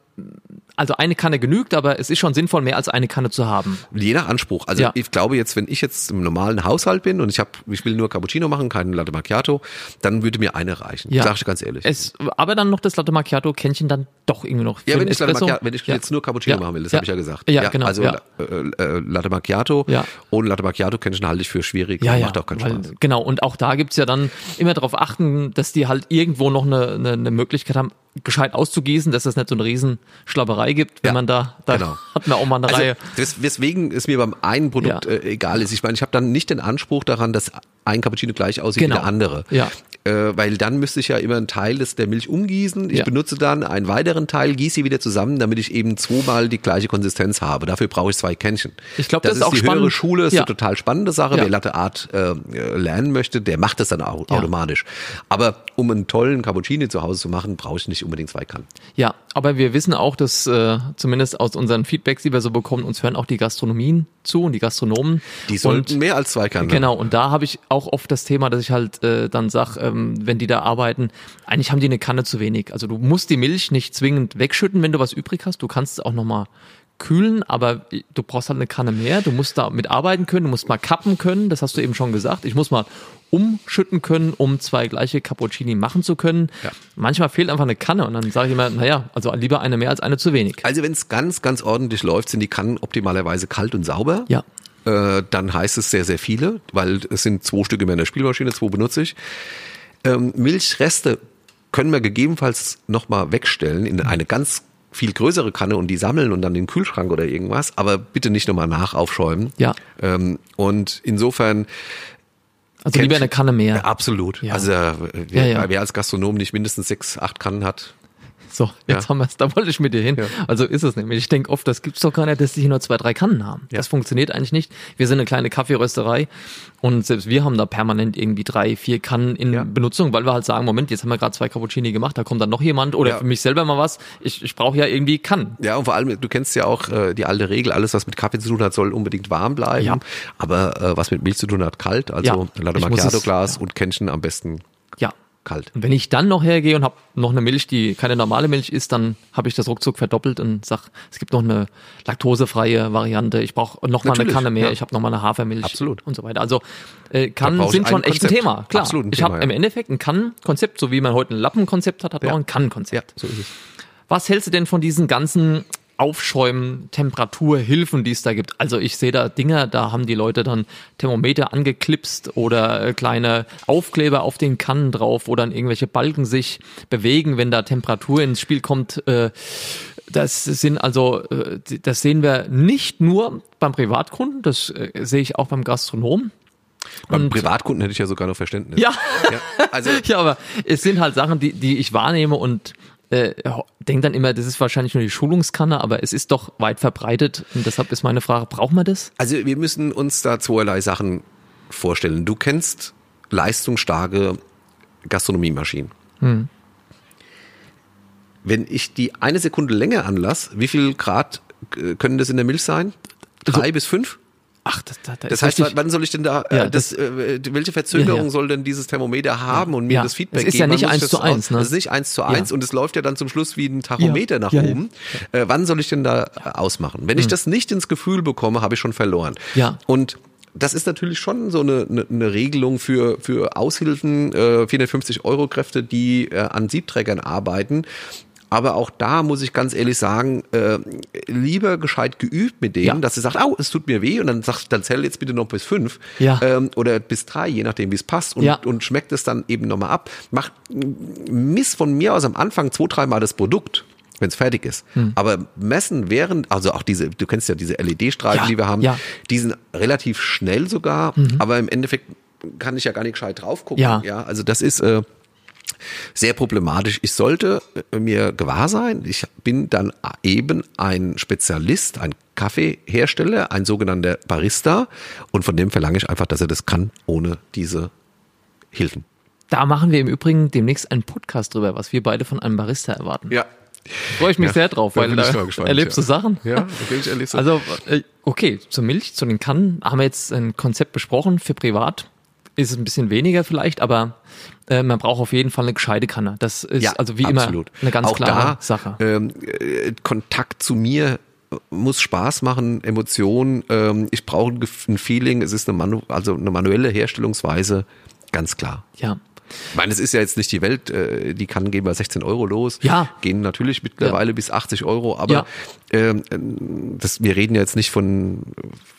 B: also eine Kanne genügt, aber es ist schon sinnvoll, mehr als eine Kanne zu haben.
A: Je nach Anspruch. Also ja. ich glaube jetzt, wenn ich jetzt im normalen Haushalt bin und ich habe, ich will nur Cappuccino machen, keinen Latte Macchiato, dann würde mir eine reichen. Ja. Sag ich ganz ehrlich.
B: Es, aber dann noch das Latte Macchiato Kännchen dann doch irgendwie noch.
A: Ja, wenn ich, Latte Macchiato, wenn ich ja. jetzt nur Cappuccino machen will, das ja. habe ich ja gesagt.
B: Ja, genau.
A: Also äh, äh, Latte Macchiato ja. ohne Latte Macchiato Kännchen halte ich für schwierig.
B: Ja, macht auch keinen weil, Spaß. Genau. Und auch da gibt's ja dann immer darauf achten, dass die halt irgendwo noch eine, eine, eine Möglichkeit haben, gescheit auszugießen, dass es nicht so eine Riesenschlapperei gibt, wenn ja, man da, da genau. [LAUGHS] hat man auch mal eine also, Reihe.
A: Weswegen es mir beim einen Produkt ja. äh, egal ist. Ich meine, ich habe dann nicht den Anspruch daran, dass ein Cappuccino gleich aussieht genau. wie der andere.
B: Ja
A: äh, weil dann müsste ich ja immer einen Teil des, der Milch umgießen. Ich ja. benutze dann einen weiteren Teil, gieße sie wieder zusammen, damit ich eben zweimal die gleiche Konsistenz habe. Dafür brauche ich zwei Kännchen.
B: Ich glaube, das, das, ist auch
A: die
B: spannend.
A: höhere Schule, ist ja. eine total spannende Sache. Ja. Wer Latte Art äh, lernen möchte, der macht das dann auch automatisch. Aber um einen tollen Cappuccino zu Hause zu machen, brauche ich nicht unbedingt zwei Kannen.
B: Ja, aber wir wissen auch, dass äh, zumindest aus unseren Feedbacks, die wir so bekommen, uns hören auch die Gastronomien zu und die Gastronomen.
A: Die sollten und, mehr als zwei Kannen.
B: Genau, und da habe ich auch oft das Thema, dass ich halt äh, dann sage, ähm, wenn die da arbeiten, arbeiten. Eigentlich haben die eine Kanne zu wenig. Also du musst die Milch nicht zwingend wegschütten, wenn du was übrig hast. Du kannst es auch nochmal kühlen, aber du brauchst halt eine Kanne mehr. Du musst da mitarbeiten können, du musst mal kappen können, das hast du eben schon gesagt. Ich muss mal umschütten können, um zwei gleiche Cappuccini machen zu können. Ja. Manchmal fehlt einfach eine Kanne und dann sage ich immer, naja, also lieber eine mehr als eine zu wenig.
A: Also wenn es ganz, ganz ordentlich läuft, sind die Kannen optimalerweise kalt und sauber.
B: Ja.
A: Äh, dann heißt es sehr, sehr viele, weil es sind zwei Stücke mehr in der Spielmaschine, zwei benutze ich. Ähm, Milchreste können wir gegebenenfalls nochmal wegstellen in eine ganz viel größere Kanne und die sammeln und dann den Kühlschrank oder irgendwas, aber bitte nicht nochmal nachaufschäumen.
B: Ja.
A: Ähm, und insofern
B: also lieber eine Kanne mehr. Ja,
A: absolut. Ja. Also wer, ja, ja. wer als Gastronom nicht mindestens sechs, acht Kannen hat,
B: so, jetzt ja. haben wir es, da wollte ich mit dir hin. Ja. Also ist es nämlich. Ich denke oft, das gibt's doch gar nicht, dass die hier nur zwei, drei Kannen haben. Ja. Das funktioniert eigentlich nicht. Wir sind eine kleine Kaffeerösterei und selbst wir haben da permanent irgendwie drei, vier Kannen in Benutzung, weil wir halt sagen, Moment, jetzt haben wir gerade zwei Cappuccini gemacht, da kommt dann noch jemand oder für mich selber mal was. Ich, ich brauche ja irgendwie Kannen.
A: Ja, und vor allem, du kennst ja auch äh, die alte Regel, alles, was mit Kaffee zu tun hat, soll unbedingt warm bleiben. Aber äh, was mit Milch zu tun hat, kalt. Also. Latte Macchiato Glas und Kännchen am besten
B: ja, kalt. Und wenn ich dann noch hergehe und habe noch eine Milch, die keine normale Milch ist, dann habe ich das ruckzuck verdoppelt und sag, es gibt noch eine laktosefreie Variante. Ich brauche noch Natürlich, mal eine Kanne mehr. Ja. Ich habe noch mal eine Hafermilch
A: Absolut.
B: und so weiter. Also äh, Kannen sind schon echt ein Thema. Klar. Absolut ein ich habe ja. im Endeffekt ein Kannenkonzept, so wie man heute ein Lappenkonzept hat, hat ja. auch ein Kannenkonzept. Ja, so ist es. Was hältst du denn von diesen ganzen Aufschäumen, Temperaturhilfen, die es da gibt. Also ich sehe da Dinger, da haben die Leute dann Thermometer angeklipst oder äh, kleine Aufkleber auf den Kannen drauf, wo dann irgendwelche Balken sich bewegen, wenn da Temperatur ins Spiel kommt. Äh, das sind also, äh, das sehen wir nicht nur beim Privatkunden, das sehe ich auch beim Gastronomen.
A: Beim Privatkunden hätte ich ja sogar noch Verständnis.
B: Ja. ja, also [LAUGHS] ja, aber es sind halt Sachen, die, die ich wahrnehme und äh, denke dann immer, das ist wahrscheinlich nur die Schulungskanne, aber es ist doch weit verbreitet und deshalb ist meine Frage, braucht man das?
A: Also wir müssen uns da zweierlei Sachen vorstellen. Du kennst leistungsstarke Gastronomiemaschinen. Hm. Wenn ich die eine Sekunde länger anlasse, wie viel Grad äh, können das in der Milch sein? Drei also, bis fünf?
B: Ach, das,
A: das, das heißt, richtig. wann soll ich denn da, äh, ja, das, äh, welche Verzögerung ja, ja. soll denn dieses Thermometer haben und mir das Feedback
B: geben? Das ist ja nicht eins zu eins, ne?
A: Das ist nicht eins zu eins und es läuft ja dann zum Schluss wie ein Tachometer nach oben. Äh, wann soll ich denn da äh, ausmachen? Wenn mhm. ich das nicht ins Gefühl bekomme, habe ich schon verloren.
B: Ja.
A: Und das ist natürlich schon so eine, eine, eine Regelung für, für Aushilfen, äh, 450 Euro Kräfte, die äh, an Siebträgern arbeiten. Aber auch da muss ich ganz ehrlich sagen, äh, lieber gescheit geübt mit denen, ja. dass sie sagt, au, es tut mir weh und dann sagt, dann zähl jetzt bitte noch bis fünf
B: ja.
A: ähm, oder bis drei, je nachdem wie es passt und,
B: ja.
A: und schmeckt es dann eben nochmal ab. Macht miss von mir aus am Anfang zwei, dreimal das Produkt wenn es fertig ist. Hm. Aber messen während, also auch diese, du kennst ja diese LED-Streifen,
B: ja,
A: die wir haben,
B: ja.
A: die sind relativ schnell sogar, mhm. aber im Endeffekt kann ich ja gar nicht gescheit drauf gucken.
B: Ja.
A: ja also das ist äh, sehr problematisch. Ich sollte äh, mir gewahr sein, ich bin dann eben ein Spezialist, ein Kaffeehersteller, ein sogenannter Barista und von dem verlange ich einfach, dass er das kann, ohne diese Hilfen.
B: Da machen wir im Übrigen demnächst einen Podcast drüber, was wir beide von einem Barista erwarten.
A: Ja,
B: Freue ich mich
A: ja,
B: sehr drauf, weil da erlebst du Sachen.
A: Ja, okay, ich erlebe
B: Also, äh, okay, zur Milch, zu den Kannen haben wir jetzt ein Konzept besprochen für privat ist es ein bisschen weniger vielleicht, aber äh, man braucht auf jeden Fall eine gescheite Kanne. Das ist
A: ja,
B: also wie
A: absolut.
B: immer eine ganz
A: Auch
B: klare
A: da,
B: Sache.
A: Ähm, äh, Kontakt zu mir muss Spaß machen, Emotionen. Ähm, ich brauche ein Feeling. Es ist eine, Manu also eine manuelle Herstellungsweise, ganz klar.
B: Ja.
A: Ich meine, es ist ja jetzt nicht die Welt, äh, die Kannen gehen bei 16 Euro los.
B: Ja.
A: Gehen natürlich mittlerweile ja. bis 80 Euro, aber ja. ähm, das, wir reden ja jetzt nicht von,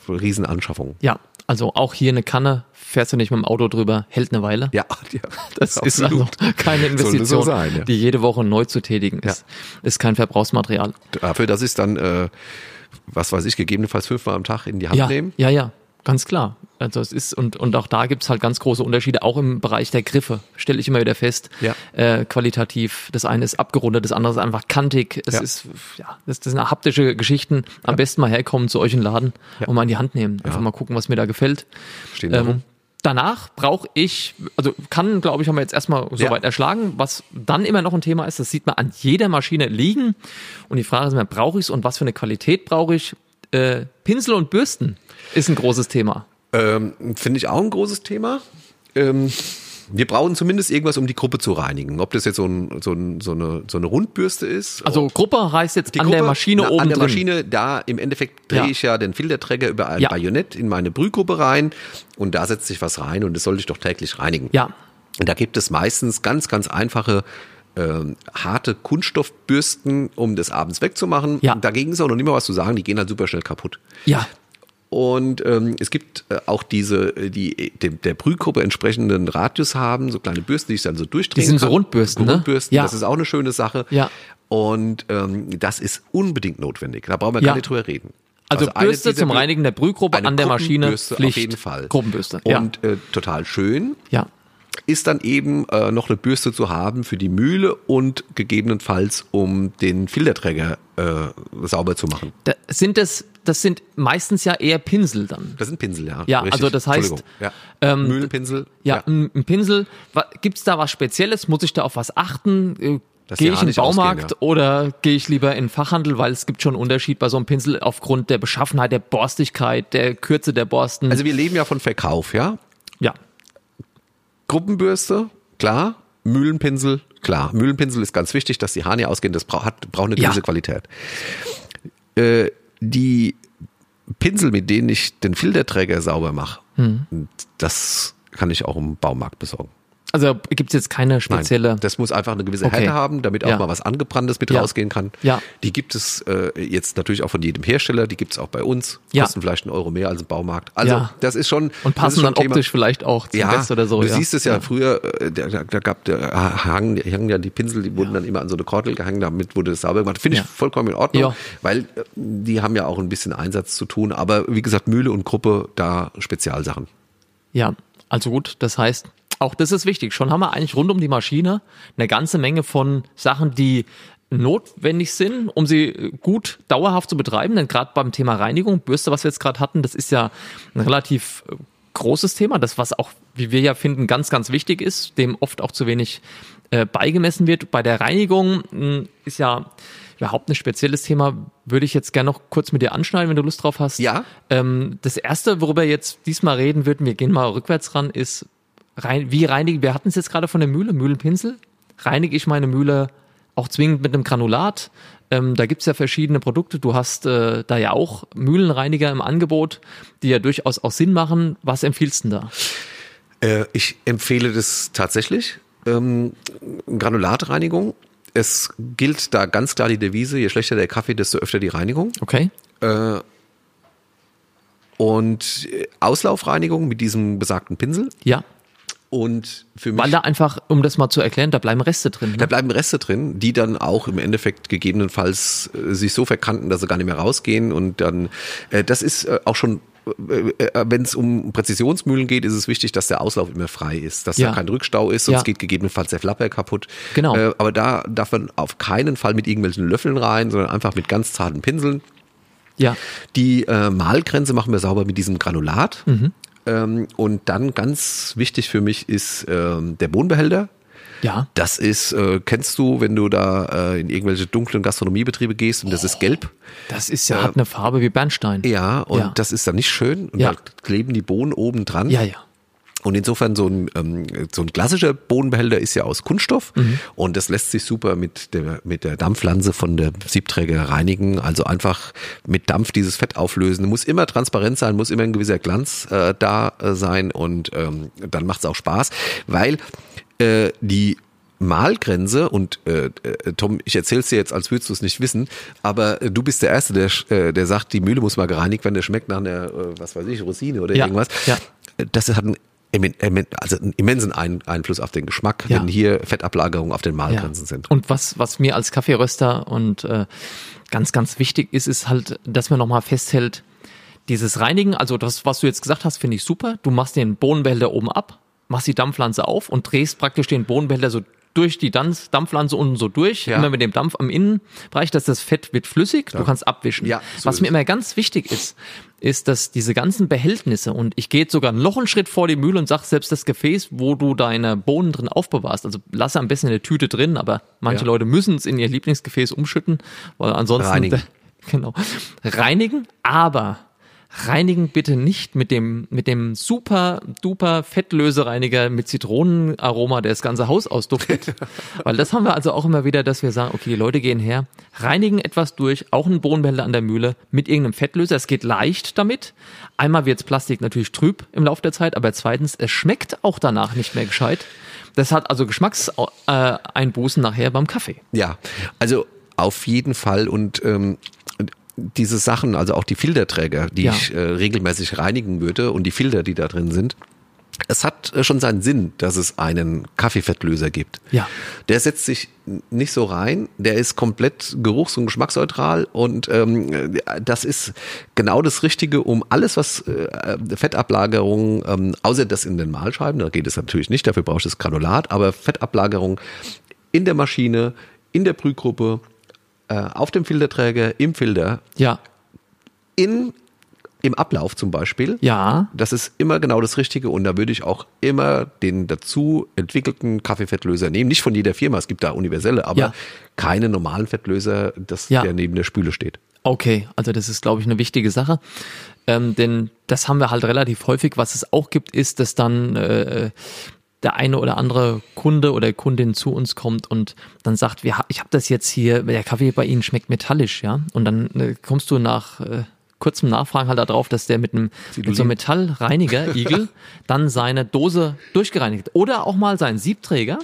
A: von Riesenanschaffungen.
B: Ja, also auch hier eine Kanne fährst du nicht mit dem Auto drüber, hält eine Weile.
A: Ja, [LAUGHS] ja
B: das [LAUGHS] ist also keine Investition, so sein, ja. die jede Woche neu zu tätigen ist. Ja. Ist kein Verbrauchsmaterial.
A: Dafür, dass ich dann, äh, was weiß ich, gegebenenfalls fünfmal am Tag in die Hand
B: ja,
A: nehme.
B: Ja, ja, ganz klar. Also es ist, und, und auch da gibt's halt ganz große Unterschiede, auch im Bereich der Griffe, stelle ich immer wieder fest.
A: Ja.
B: Äh, qualitativ. Das eine ist abgerundet, das andere ist einfach kantig. Es
A: ja.
B: ist, ja, das, das sind haptische Geschichten. Am ja. besten mal herkommen zu euch in den Laden und mal in die Hand nehmen. Einfach mal gucken, was mir da gefällt.
A: Stehen ähm,
B: danach brauche ich, also kann, glaube ich, haben wir jetzt erstmal soweit ja. erschlagen. Was dann immer noch ein Thema ist, das sieht man an jeder Maschine liegen. Und die Frage ist immer, brauche ich es und was für eine Qualität brauche ich? Äh, Pinsel und Bürsten ist ein großes Thema.
A: Ähm, Finde ich auch ein großes Thema. Ähm, wir brauchen zumindest irgendwas, um die Gruppe zu reinigen. Ob das jetzt so, ein, so, ein, so, eine, so eine Rundbürste ist.
B: Also Gruppe heißt jetzt an Gruppe, der Maschine na, oben
A: An der
B: drin.
A: Maschine, da im Endeffekt drehe
B: Ja.
A: ich ja den Filterträger über ein
B: Ja.
A: Bajonett in meine Brühgruppe rein und da setzt sich was rein und das sollte ich doch täglich reinigen.
B: Ja,
A: Und da gibt es meistens ganz, ganz einfache ähm, harte Kunststoffbürsten, um das abends wegzumachen.
B: Ja.
A: Dagegen ist auch noch nicht mal was zu sagen, die gehen halt super schnell kaputt.
B: ja,
A: Und ähm, es gibt äh, auch diese, äh, die dem, der Brühgruppe entsprechenden Radius haben, so kleine Bürsten, die ich dann so durchdrehen
B: Die sind so
A: kann.
B: Rundbürsten, ne?
A: Rundbürsten,
B: Ja.
A: das ist auch eine schöne Sache.
B: Ja.
A: Und ähm, das ist unbedingt notwendig. Da brauchen wir
B: Ja.
A: gar nicht drüber reden.
B: also,
A: eine
B: Bürste zum Reinigen der Brühgruppe an der Maschine Pflicht.
A: Auf jeden Fall.
B: Gruppenbürste, ja.
A: Und äh, total schön
B: ja.
A: Ist dann eben äh, noch eine Bürste zu haben für die Mühle und gegebenenfalls, um den Filterträger äh, sauber zu machen.
B: Da sind das, das sind meistens ja eher Pinsel dann.
A: Das sind Pinsel, ja.
B: Ja, also das heißt,
A: ja.
B: ähm,
A: Mühlenpinsel.
B: Ja, Ein, ein Pinsel. Gibt es da was Spezielles? Muss ich da auf was achten? Äh, Gehe ich in den Baumarkt
A: ausgehen,
B: oder gehe ich lieber in den Fachhandel, weil es gibt schon einen Unterschied bei so einem Pinsel aufgrund der Beschaffenheit, der Borstigkeit, der Kürze der Borsten.
A: Also wir leben ja von Verkauf, ja.
B: ja,
A: Gruppenbürste, klar. Mühlenpinsel, klar. Mühlenpinsel ist ganz wichtig, dass die Haare ausgehen. Das braucht, hat, braucht eine
B: Ja.
A: gewisse Qualität. Äh, die Pinsel, mit denen ich den Filterträger sauber mache,
B: Hm.
A: das kann ich auch im Baumarkt besorgen.
B: Also gibt es jetzt keine spezielle.
A: Nein, das muss einfach eine gewisse
B: Okay.
A: Härte haben, damit auch
B: Ja.
A: mal was Angebranntes mit
B: Ja.
A: rausgehen kann.
B: Ja.
A: Die gibt es äh, jetzt natürlich auch von jedem Hersteller, die gibt es auch bei uns.
B: Ja.
A: Kosten vielleicht einen Euro mehr als im Baumarkt. Also
B: Ja.
A: das ist schon.
B: und
A: das
B: passen dann
A: Thema.
B: optisch vielleicht auch zum
A: ja,
B: Rest oder so.
A: Du
B: ja.
A: siehst es ja, früher, äh, da, da, da gab der hangen, hangen ja die Pinsel, die wurden dann immer an so eine Kordel gehangen, damit wurde es sauber gemacht. Finde ich vollkommen in Ordnung, weil äh, die haben ja auch ein bisschen Einsatz zu tun. Aber wie gesagt, Mühle und Gruppe, da Spezialsachen.
B: Ja, also gut, das heißt, auch das ist wichtig. Schon haben wir eigentlich rund um die Maschine eine ganze Menge von Sachen, die notwendig sind, um sie gut dauerhaft zu betreiben. Denn gerade beim Thema Reinigung, Bürste, was wir jetzt gerade hatten, das ist ja ein relativ äh, großes Thema, das was auch, wie wir ja finden, ganz, ganz wichtig ist, dem oft auch zu wenig äh, beigemessen wird. Bei der Reinigung mh, hm, ist ja überhaupt ein spezielles Thema, würde ich jetzt gerne noch kurz mit dir anschneiden, wenn du Lust drauf hast.
A: Ja.
B: Ähm, das erste, worüber jetzt diesmal reden würden, wir gehen mal rückwärts ran, ist, rein, wie reinige, wir hatten es jetzt gerade von der Mühle, Mühlenpinsel. Reinige ich meine Mühle auch zwingend mit einem Granulat? Ähm, da gibt's ja verschiedene Produkte. Du hast äh, da ja auch Mühlenreiniger im Angebot, die ja durchaus auch Sinn machen. Was empfiehlst du da?
A: Äh, ich empfehle das tatsächlich. Ähm, Granulatreinigung. Es gilt da ganz klar die Devise, je schlechter der Kaffee, desto öfter die Reinigung.
B: Okay.
A: Äh, und Auslaufreinigung mit diesem besagten Pinsel.
B: Ja.
A: Und für
B: mich. Weil da einfach, um das mal zu erklären, da bleiben Reste drin. Ne?
A: Da bleiben Reste drin, die dann auch im Endeffekt gegebenenfalls äh, sich so verkanten, dass sie gar nicht mehr rausgehen. Und dann, äh, das ist äh, auch schon äh, wenn es um Präzisionsmühlen geht, ist es wichtig, dass der Auslauf immer frei ist, dass ja. da kein Rückstau ist, sonst ja. geht gegebenenfalls der Flapper kaputt.
B: Genau.
A: Äh, aber da darf man auf keinen Fall mit irgendwelchen Löffeln rein, sondern einfach mit ganz zarten Pinseln.
B: Ja.
A: Die äh, Mahlgrenze machen wir sauber mit diesem Granulat.
B: Mhm.
A: Ähm, und dann ganz wichtig für mich ist ähm, der Bohnenbehälter.
B: Ja.
A: Das ist, äh, kennst du, wenn du da äh, in irgendwelche dunklen Gastronomiebetriebe gehst und das ist gelb.
B: Das ist ja, äh, hat eine Farbe wie Bernstein.
A: Ja, und ja. das ist dann nicht schön. Und
B: ja.
A: da kleben die Bohnen oben dran.
B: Ja, ja.
A: Und insofern so ein, ähm, so ein klassischer Bodenbehälter ist ja aus Kunststoff mhm. und das lässt sich super mit der, mit der Dampflanze von der Siebträger reinigen. Also einfach mit Dampf dieses Fett auflösen. Muss immer transparent sein, muss immer ein gewisser Glanz äh, da äh, sein und ähm, dann macht es auch Spaß, weil äh, die Mahlgrenze und äh, äh, Tom, ich erzähl's dir jetzt, als würdest du es nicht wissen, aber äh, du bist der Erste, der, äh, der sagt, die Mühle muss mal gereinigt werden, der schmeckt nach einer, äh, was weiß ich, Rosine oder
B: ja,
A: irgendwas.
B: Ja.
A: Das hat einen also einen immensen Einfluss auf den Geschmack, ja. wenn hier Fettablagerungen auf den Mahlgrenzen ja. sind.
B: Und was, was mir als Kaffeeröster und äh, ganz, ganz wichtig ist, ist halt, dass man nochmal festhält, dieses Reinigen, also das, was du jetzt gesagt hast, finde ich super. Du machst den Bohnenbehälter oben ab, machst die Dampfpflanze auf und drehst praktisch den Bohnenbehälter so durch die Dampfpflanze unten so durch, ja. immer mit dem Dampf am Innenbereich, dass das Fett wird flüssig, ja. du kannst abwischen.
A: Ja,
B: so Was mir immer ganz wichtig ist, ist, dass diese ganzen Behältnisse und ich gehe jetzt sogar noch einen Schritt vor die Mühle und sag selbst das Gefäß, wo du deine Bohnen drin aufbewahrst, also lasse am besten in der Tüte drin, aber manche ja. Leute müssen es in ihr Lieblingsgefäß umschütten, weil ansonsten
A: reinigen. [LAUGHS]
B: genau reinigen, aber reinigen bitte nicht mit dem, mit dem super duper Fettlösereiniger mit Zitronenaroma, der das ganze Haus ausduftet. [LAUGHS] Weil das haben wir also auch immer wieder, dass wir sagen, okay, die Leute gehen her, reinigen etwas durch, auch einen Bohnenbehälter an der Mühle mit irgendeinem Fettlöser. Es geht leicht damit. Einmal wird Plastik natürlich trüb im Laufe der Zeit, aber zweitens, es schmeckt auch danach nicht mehr gescheit. Das hat also Geschmackseinbußen nachher beim Kaffee.
A: Ja, also auf jeden Fall und ähm, diese Sachen, also auch die Filterträger, die ja. ich äh, regelmäßig reinigen würde und die Filter, die da drin sind, es hat äh, schon seinen Sinn, dass es einen Kaffeefettlöser gibt.
B: Ja.
A: Der setzt sich nicht so rein, der ist komplett geruchs- und geschmacksneutral und ähm, das ist genau das Richtige, um alles, was äh, Fettablagerung, ähm, außer das in den Mahlscheiben, da geht es natürlich nicht, dafür brauchst du das Granulat, aber Fettablagerung in der Maschine, in der Brühgruppe, äh, auf dem Filterträger, im Filter.
B: Ja.
A: In im Ablauf zum Beispiel.
B: Ja.
A: Das ist immer genau das Richtige und da würde ich auch immer den dazu entwickelten Kaffeefettlöser nehmen. Nicht von jeder Firma, es gibt da universelle, aber ja. keine normalen Fettlöser, das, ja. der neben der Spüle steht.
B: Okay, also das ist, glaube ich, eine wichtige Sache. Ähm, denn das haben wir halt relativ häufig. Was es auch gibt, ist, dass dann äh, der eine oder andere Kunde oder Kundin zu uns kommt und dann sagt, wir, ich habe das jetzt hier, der Kaffee bei Ihnen schmeckt metallisch, ja. Und dann äh, kommst du nach äh, kurzem Nachfragen halt darauf, dass der mit einem mit so einem Metallreiniger [LAUGHS] Igel dann seine Dose durchgereinigt oder auch mal seinen Siebträger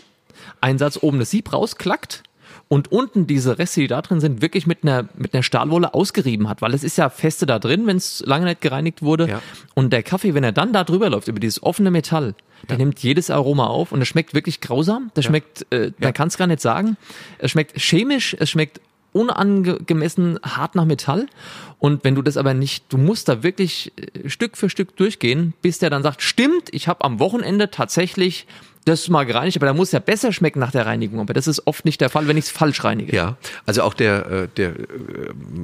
B: Einsatz oben das Sieb rausklackt und unten diese Reste, die da drin sind, wirklich mit einer, mit einer Stahlwolle ausgerieben hat, weil es ist ja feste da drin, wenn es lange nicht gereinigt wurde. Ja. Und der Kaffee, wenn er dann da drüber läuft, über dieses offene Metall, der nimmt jedes Aroma auf und es schmeckt wirklich grausam. Das schmeckt, äh, man kann es gar nicht sagen. Es schmeckt chemisch, es schmeckt unangemessen hart nach Metall. Und wenn du das aber nicht, du musst da wirklich äh, Stück für Stück durchgehen, bis der dann sagt, stimmt, ich habe am Wochenende tatsächlich das ist mal gereinigt, aber da muss ja besser schmecken nach der Reinigung. Aber das ist oft nicht der Fall, wenn ich es falsch reinige.
A: Ja, also auch der, äh, der, äh,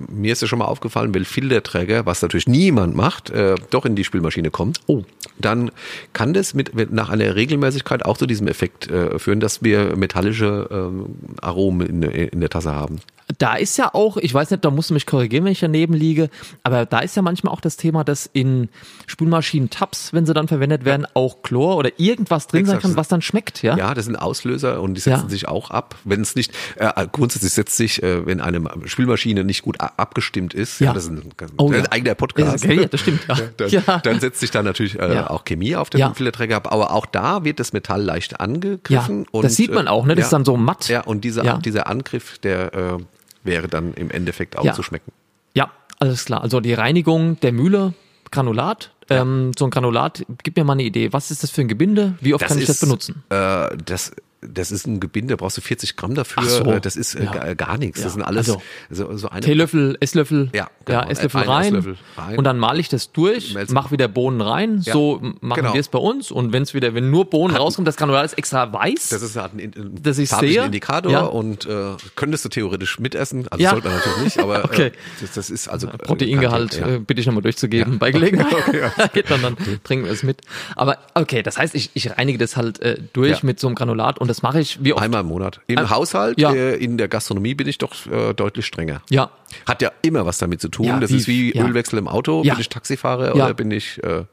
A: mir ist ja schon mal aufgefallen, wenn Filterträger, was natürlich niemand macht, äh, doch in die Spülmaschine kommt, oh. dann kann das mit, nach einer Regelmäßigkeit auch zu diesem Effekt führen, dass wir metallische ähm, Aromen in, in der Tasse haben
B: da ist ja auch, ich weiß nicht, da musst du mich korrigieren, wenn ich daneben liege, aber da ist ja manchmal auch das Thema, dass in Spülmaschinen-Tabs, wenn sie dann verwendet werden, auch Chlor oder irgendwas drin Exakt. sein kann, was dann schmeckt, ja?
A: Ja, das sind Auslöser und die setzen ja. sich auch ab. Wenn es nicht, äh, grundsätzlich setzt sich, äh, wenn eine Spülmaschine nicht gut abgestimmt ist, ja, ja das ist ein,
B: oh,
A: ein eigener Podcast.
B: Ja, das stimmt, ja. [LAUGHS]
A: dann, dann setzt sich da natürlich äh, auch Chemie auf den Filterträger ab, aber auch da wird das Metall leicht angegriffen.
B: Und, das sieht man auch, ne? Das ist dann so matt.
A: Ja, und dieser, dieser Angriff, der äh, wäre dann im Endeffekt auch zu schmecken.
B: Ja, alles klar. Also die Reinigung der Mühle, Granulat. Ähm, so ein Granulat, gib mir mal eine Idee. Was ist das für ein Gebinde? Wie oft das kann ich ist, das benutzen?
A: Äh, das das ist ein Gebinde, da brauchst du 40 Gramm dafür. So. Äh, das ist äh, ja. gar, nichts. Ja. Das sind alles also,
B: so, so eine Teelöffel, Esslöffel,
A: ja, genau.
B: ja Esslöffel, rein, Esslöffel rein, und dann male ich das durch, Melzen. mach wieder Bohnen rein. So machen genau. wir es bei uns. Und wenn es wieder, wenn nur Bohnen Hat, rauskommt, das Granulat ist extra weiß.
A: Das ist halt ein,
B: ein das ich sehe.
A: Indikator und äh, könntest du theoretisch mitessen. Also sollte man natürlich nicht, aber [LAUGHS]
B: okay. äh,
A: das, das, ist also
B: Proteingehalt äh, bitte ich nochmal durchzugeben bei Gelegenheit. [LAUGHS] okay, dann, [LAUGHS] dann trinken wir es mit. Aber okay, das heißt, ich, ich reinige das halt äh, durch mit so einem Granulat und das mache ich wie oft
A: Einmal im Monat. Im äh, Haushalt, ja. äh, in der Gastronomie bin ich doch äh, deutlich strenger.
B: Ja.
A: Hat ja immer was damit zu tun. Ja, das wie, ist wie ja. Ölwechsel im Auto. Bin ich Taxifahrer oder bin ich äh,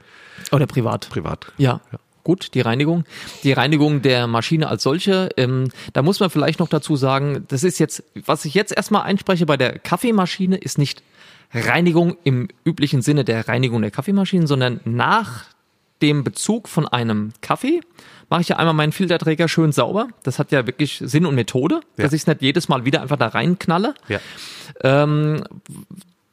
B: oder privat?
A: Privat.
B: ja gut, die Reinigung. Die Reinigung der Maschine als solche, ähm, da muss man vielleicht noch dazu sagen, das ist jetzt, was ich jetzt erstmal einspreche bei der Kaffeemaschine, ist nicht Reinigung im üblichen Sinne der Reinigung der Kaffeemaschine, sondern nach dem Bezug von einem Kaffee mache ich ja einmal meinen Filterträger schön sauber. Das hat ja wirklich Sinn und Methode, ja. dass ich es nicht jedes Mal wieder einfach da reinknalle. Ja. Ähm,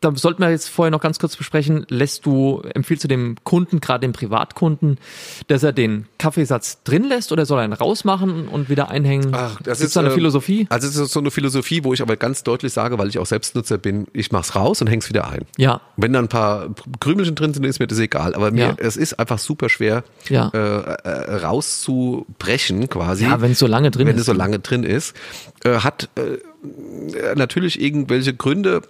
B: da sollten wir jetzt vorher noch ganz kurz besprechen, lässt du, empfiehlst du dem Kunden, gerade dem Privatkunden, dass er den Kaffeesatz drin lässt oder soll er ihn rausmachen und wieder einhängen?
A: Ach, das ist, ist eine äh, Philosophie. Also es ist so eine Philosophie, wo ich aber ganz deutlich sage, weil ich auch Selbstnutzer bin, ich mach's raus und häng's wieder ein.
B: Ja.
A: Wenn da ein paar Krümelchen drin sind, ist mir das egal. Aber mir, ja. es ist einfach super schwer, ja. äh, äh, rauszubrechen quasi.
B: Ja, wenn es so lange drin
A: wenn ist. Wenn es so lange drin ist. Äh, hat äh, natürlich irgendwelche Gründe,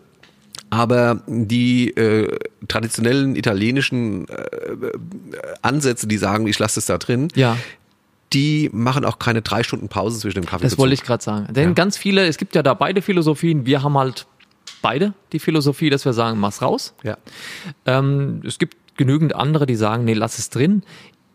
A: aber die äh, traditionellen italienischen äh, Ansätze, die sagen, ich lasse es da drin,
B: ja
A: die machen auch keine drei Stunden Pause zwischen dem Kaffee.
B: Das wollte ich gerade sagen. Denn ja. ganz viele, es gibt ja da beide Philosophien. Wir haben halt beide die Philosophie, dass wir sagen, mach's raus.
A: Ja.
B: Ähm, es gibt genügend andere, die sagen, nee, lass es drin.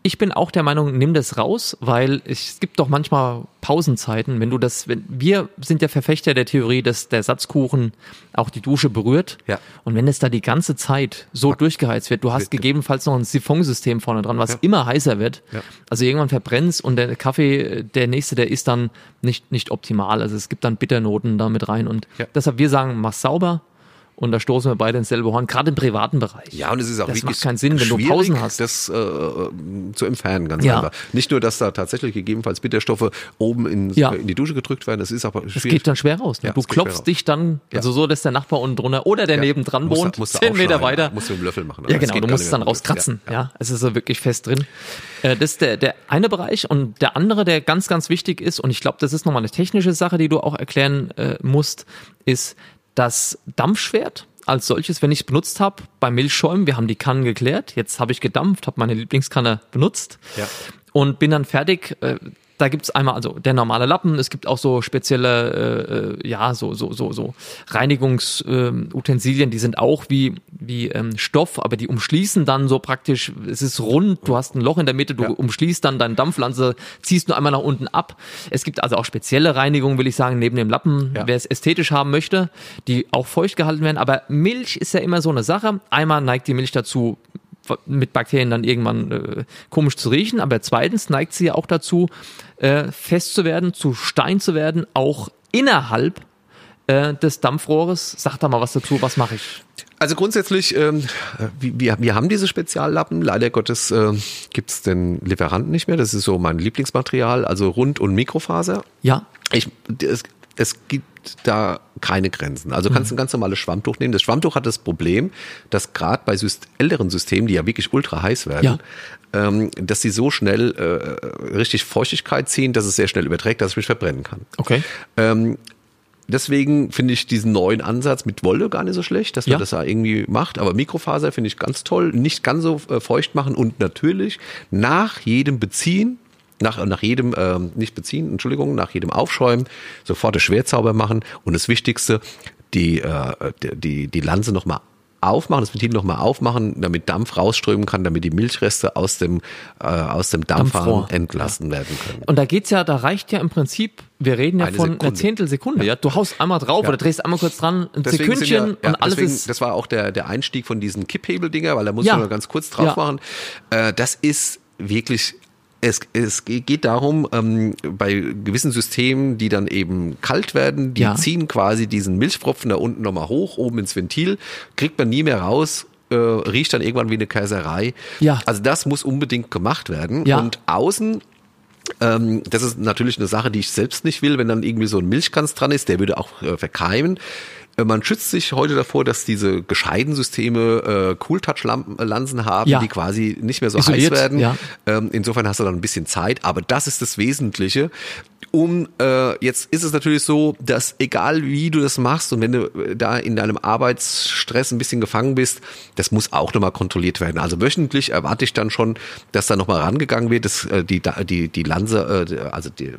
B: Ich bin auch der Meinung, nimm das raus, weil es gibt doch manchmal Pausenzeiten, wenn du das, wenn, wir sind ja Verfechter der Theorie, dass der Satzkuchen auch die Dusche berührt.
A: Ja.
B: Und wenn es da die ganze Zeit so Ach, durchgeheizt wird, du hast bitte. gegebenenfalls noch ein Siphonsystem vorne dran, was ja. immer heißer wird. Ja. Also irgendwann verbrennst und der Kaffee, der nächste, der ist dann nicht, nicht optimal. Also es gibt dann Bitternoten da mit rein und ja. deshalb wir sagen, mach sauber, und da stoßen wir beide ins selbe Horn, gerade im privaten Bereich.
A: Ja, und es ist auch
B: das
A: wirklich
B: macht keinen Sinn, wenn du Pausen hast.
A: Das äh, zu entfernen, ganz ja. einfach. Nicht nur, dass da tatsächlich gegebenenfalls Bitterstoffe oben in,
B: ja.
A: in die Dusche gedrückt werden, das ist aber schwierig.
B: Das geht dann schwer raus. Ne? Ja, du klopfst dich dann, also so, dass der Nachbar unten drunter oder der nebendran wohnt, musst, zehn Meter weiter.
A: Musst du einen Löffel machen.
B: Ja, genau, du musst es dann rauskratzen. Ja, es ist so wirklich fest drin. Äh, das ist der, der eine Bereich und der andere, der ganz, ganz wichtig ist, und ich glaube, das ist nochmal eine technische Sache, die du auch erklären äh, musst, ist das Dampfschwert als solches, wenn ich es benutzt habe, bei Milchschäumen, wir haben die Kannen geklärt, jetzt habe ich gedampft, habe meine Lieblingskanne benutzt
A: ja.
B: und bin dann fertig. Da gibt's einmal also der normale Lappen, es gibt auch so spezielle, äh, äh ja, so, so, so, so Reinigungsutensilien, ähm, die sind auch wie, wie ähm, Stoff, aber die umschließen dann so praktisch, es ist rund, du hast ein Loch in der Mitte, du ja. umschließt dann deine Dampflanze, ziehst nur einmal nach unten ab. Es gibt also auch spezielle Reinigungen, will ich sagen, neben dem Lappen, ja. wer es ästhetisch haben möchte, die auch feucht gehalten werden. Aber Milch ist ja immer so eine Sache. Einmal neigt die Milch dazu, mit Bakterien dann irgendwann äh, komisch zu riechen, aber zweitens neigt sie ja auch dazu, äh, fest zu werden, zu Stein zu werden, auch innerhalb äh, des Dampfrohres. Sag da mal was dazu, was mache ich?
A: Also grundsätzlich, ähm, wir, wir haben diese Speziallappen. Leider Gottes äh, gibt es den Lieferanten nicht mehr. Das ist so mein Lieblingsmaterial, also Rund- und Mikrofaser.
B: Ja.
A: Ich, das, es gibt da keine Grenzen. Also kannst du ein ganz normales Schwammtuch nehmen. Das Schwammtuch hat das Problem, dass gerade bei älteren Systemen, die ja wirklich ultra heiß werden, ja. ähm, dass sie so schnell äh, richtig Feuchtigkeit ziehen, dass es sehr schnell überträgt, dass es mich verbrennen kann.
B: Okay.
A: Ähm, Deswegen finde ich diesen neuen Ansatz mit Wolle gar nicht so schlecht, dass man ja. das da irgendwie macht. Aber Mikrofaser finde ich ganz toll. Nicht ganz so äh, feucht machen und natürlich nach jedem Beziehen nach, nach jedem, ähm, nicht beziehen, Entschuldigung, nach jedem Aufschäumen sofort das Schwerzauber machen und das Wichtigste, die, äh, die, die Lanze nochmal aufmachen, das Ventil nochmal aufmachen, damit Dampf rausströmen kann, damit die Milchreste aus dem, äh, aus dem Dampfhahn entlassen ja. werden können.
B: Und da geht's ja, da reicht ja im Prinzip, wir reden ja Eine von Sekunde. einer Zehntelsekunde, ja. Du haust einmal drauf ja. oder drehst einmal kurz dran, ein deswegen Sekündchen ja, und alles deswegen, ist.
A: Das war auch der, der Einstieg von diesen Kipphebeldinger, weil da muss man nur ganz kurz drauf machen. Äh, das ist wirklich es, es geht darum, ähm, bei gewissen Systemen, die dann eben kalt werden, die ja. ziehen quasi diesen Milchpropfen da unten nochmal hoch, oben ins Ventil, kriegt man nie mehr raus, äh, riecht dann irgendwann wie eine Kaiserei. Ja. Also das muss unbedingt gemacht werden. Ja. Und außen ähm, das ist natürlich eine Sache, die ich selbst nicht will, wenn dann irgendwie so ein Milchkanz dran ist, der würde auch äh, verkeimen. Äh, man schützt sich heute davor, dass diese gescheiten Systeme äh, Cool-Touch-Lanzen haben, ja. die quasi nicht mehr so Isoliert, heiß werden. Ja. Ähm, insofern hast du dann ein bisschen Zeit, aber das ist das Wesentliche. Um äh, jetzt ist es natürlich so, dass egal wie du das machst und wenn du äh, da in deinem Arbeitsstress ein bisschen gefangen bist, das muss auch nochmal kontrolliert werden. Also wöchentlich erwarte ich dann schon, dass da nochmal rangegangen wird, dass äh, die die die Lanze, äh, also die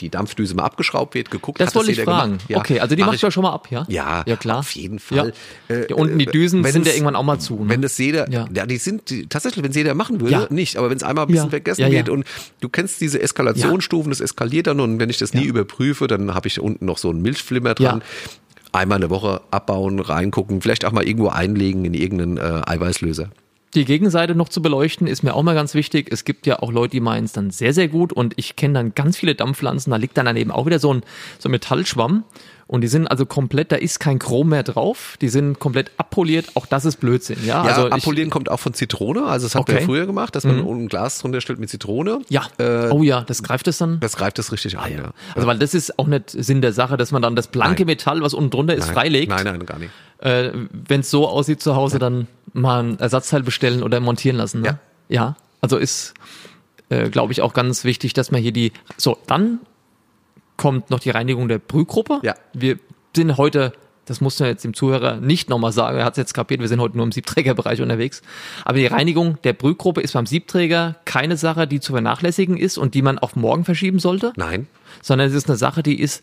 A: die Dampfdüse mal abgeschraubt wird, geguckt
B: das wollte ich fragen. Ja, okay, also die machst du ja schon mal ab, ja?
A: Ja,
B: ja klar.
A: auf jeden Fall.
B: Ja. Äh, unten die Düsen sind ja irgendwann auch mal zu.
A: Ne? Wenn das jeder, ja. ja, die sind die, tatsächlich, wenn es jeder machen würde, ja. nicht. Aber wenn es einmal ein bisschen vergessen wird und du kennst diese Eskalationsstufen, das eskaliert dann und wenn ich das nie überprüfe, dann habe ich unten noch so einen Milchflimmer dran einmal eine Woche abbauen, reingucken, vielleicht auch mal irgendwo einlegen in irgendeinen äh, Eiweißlöser.
B: Die Gegenseite noch zu beleuchten ist mir auch mal ganz wichtig. Es gibt ja auch Leute, die meinen es dann sehr, sehr gut. Und ich kenne dann ganz viele Dampfpflanzen, da liegt dann daneben auch wieder so ein, so ein Metallschwamm und die sind also komplett, da ist kein Chrom mehr drauf, die sind komplett abpoliert, auch das ist Blödsinn. Ja,
A: ja
B: also
A: abpolieren ich, kommt auch von Zitrone, also das hat okay. man früher gemacht, dass man mhm. ein Glas drunter stellt mit Zitrone.
B: Ja, äh, oh ja, das greift es dann?
A: Das greift es richtig an, ah,
B: ja. Also weil das ist auch nicht Sinn der Sache, dass man dann das blanke nein. Metall, was unten drunter ist,
A: nein.
B: freilegt.
A: Nein, nein, gar nicht.
B: Äh, Wenn es so aussieht zu Hause, dann mal ein Ersatzteil bestellen oder montieren lassen. Ne? Ja. ja, also ist, äh, glaube ich, auch ganz wichtig, dass man hier die. So, dann kommt noch die Reinigung der Brühgruppe.
A: Ja.
B: Wir sind heute, das muss man jetzt dem Zuhörer nicht nochmal sagen, er hat es jetzt kapiert, wir sind heute nur im Siebträgerbereich unterwegs. Aber die Reinigung der Brühgruppe ist beim Siebträger keine Sache, die zu vernachlässigen ist und die man auf morgen verschieben sollte.
A: Nein.
B: Sondern es ist eine Sache, die ist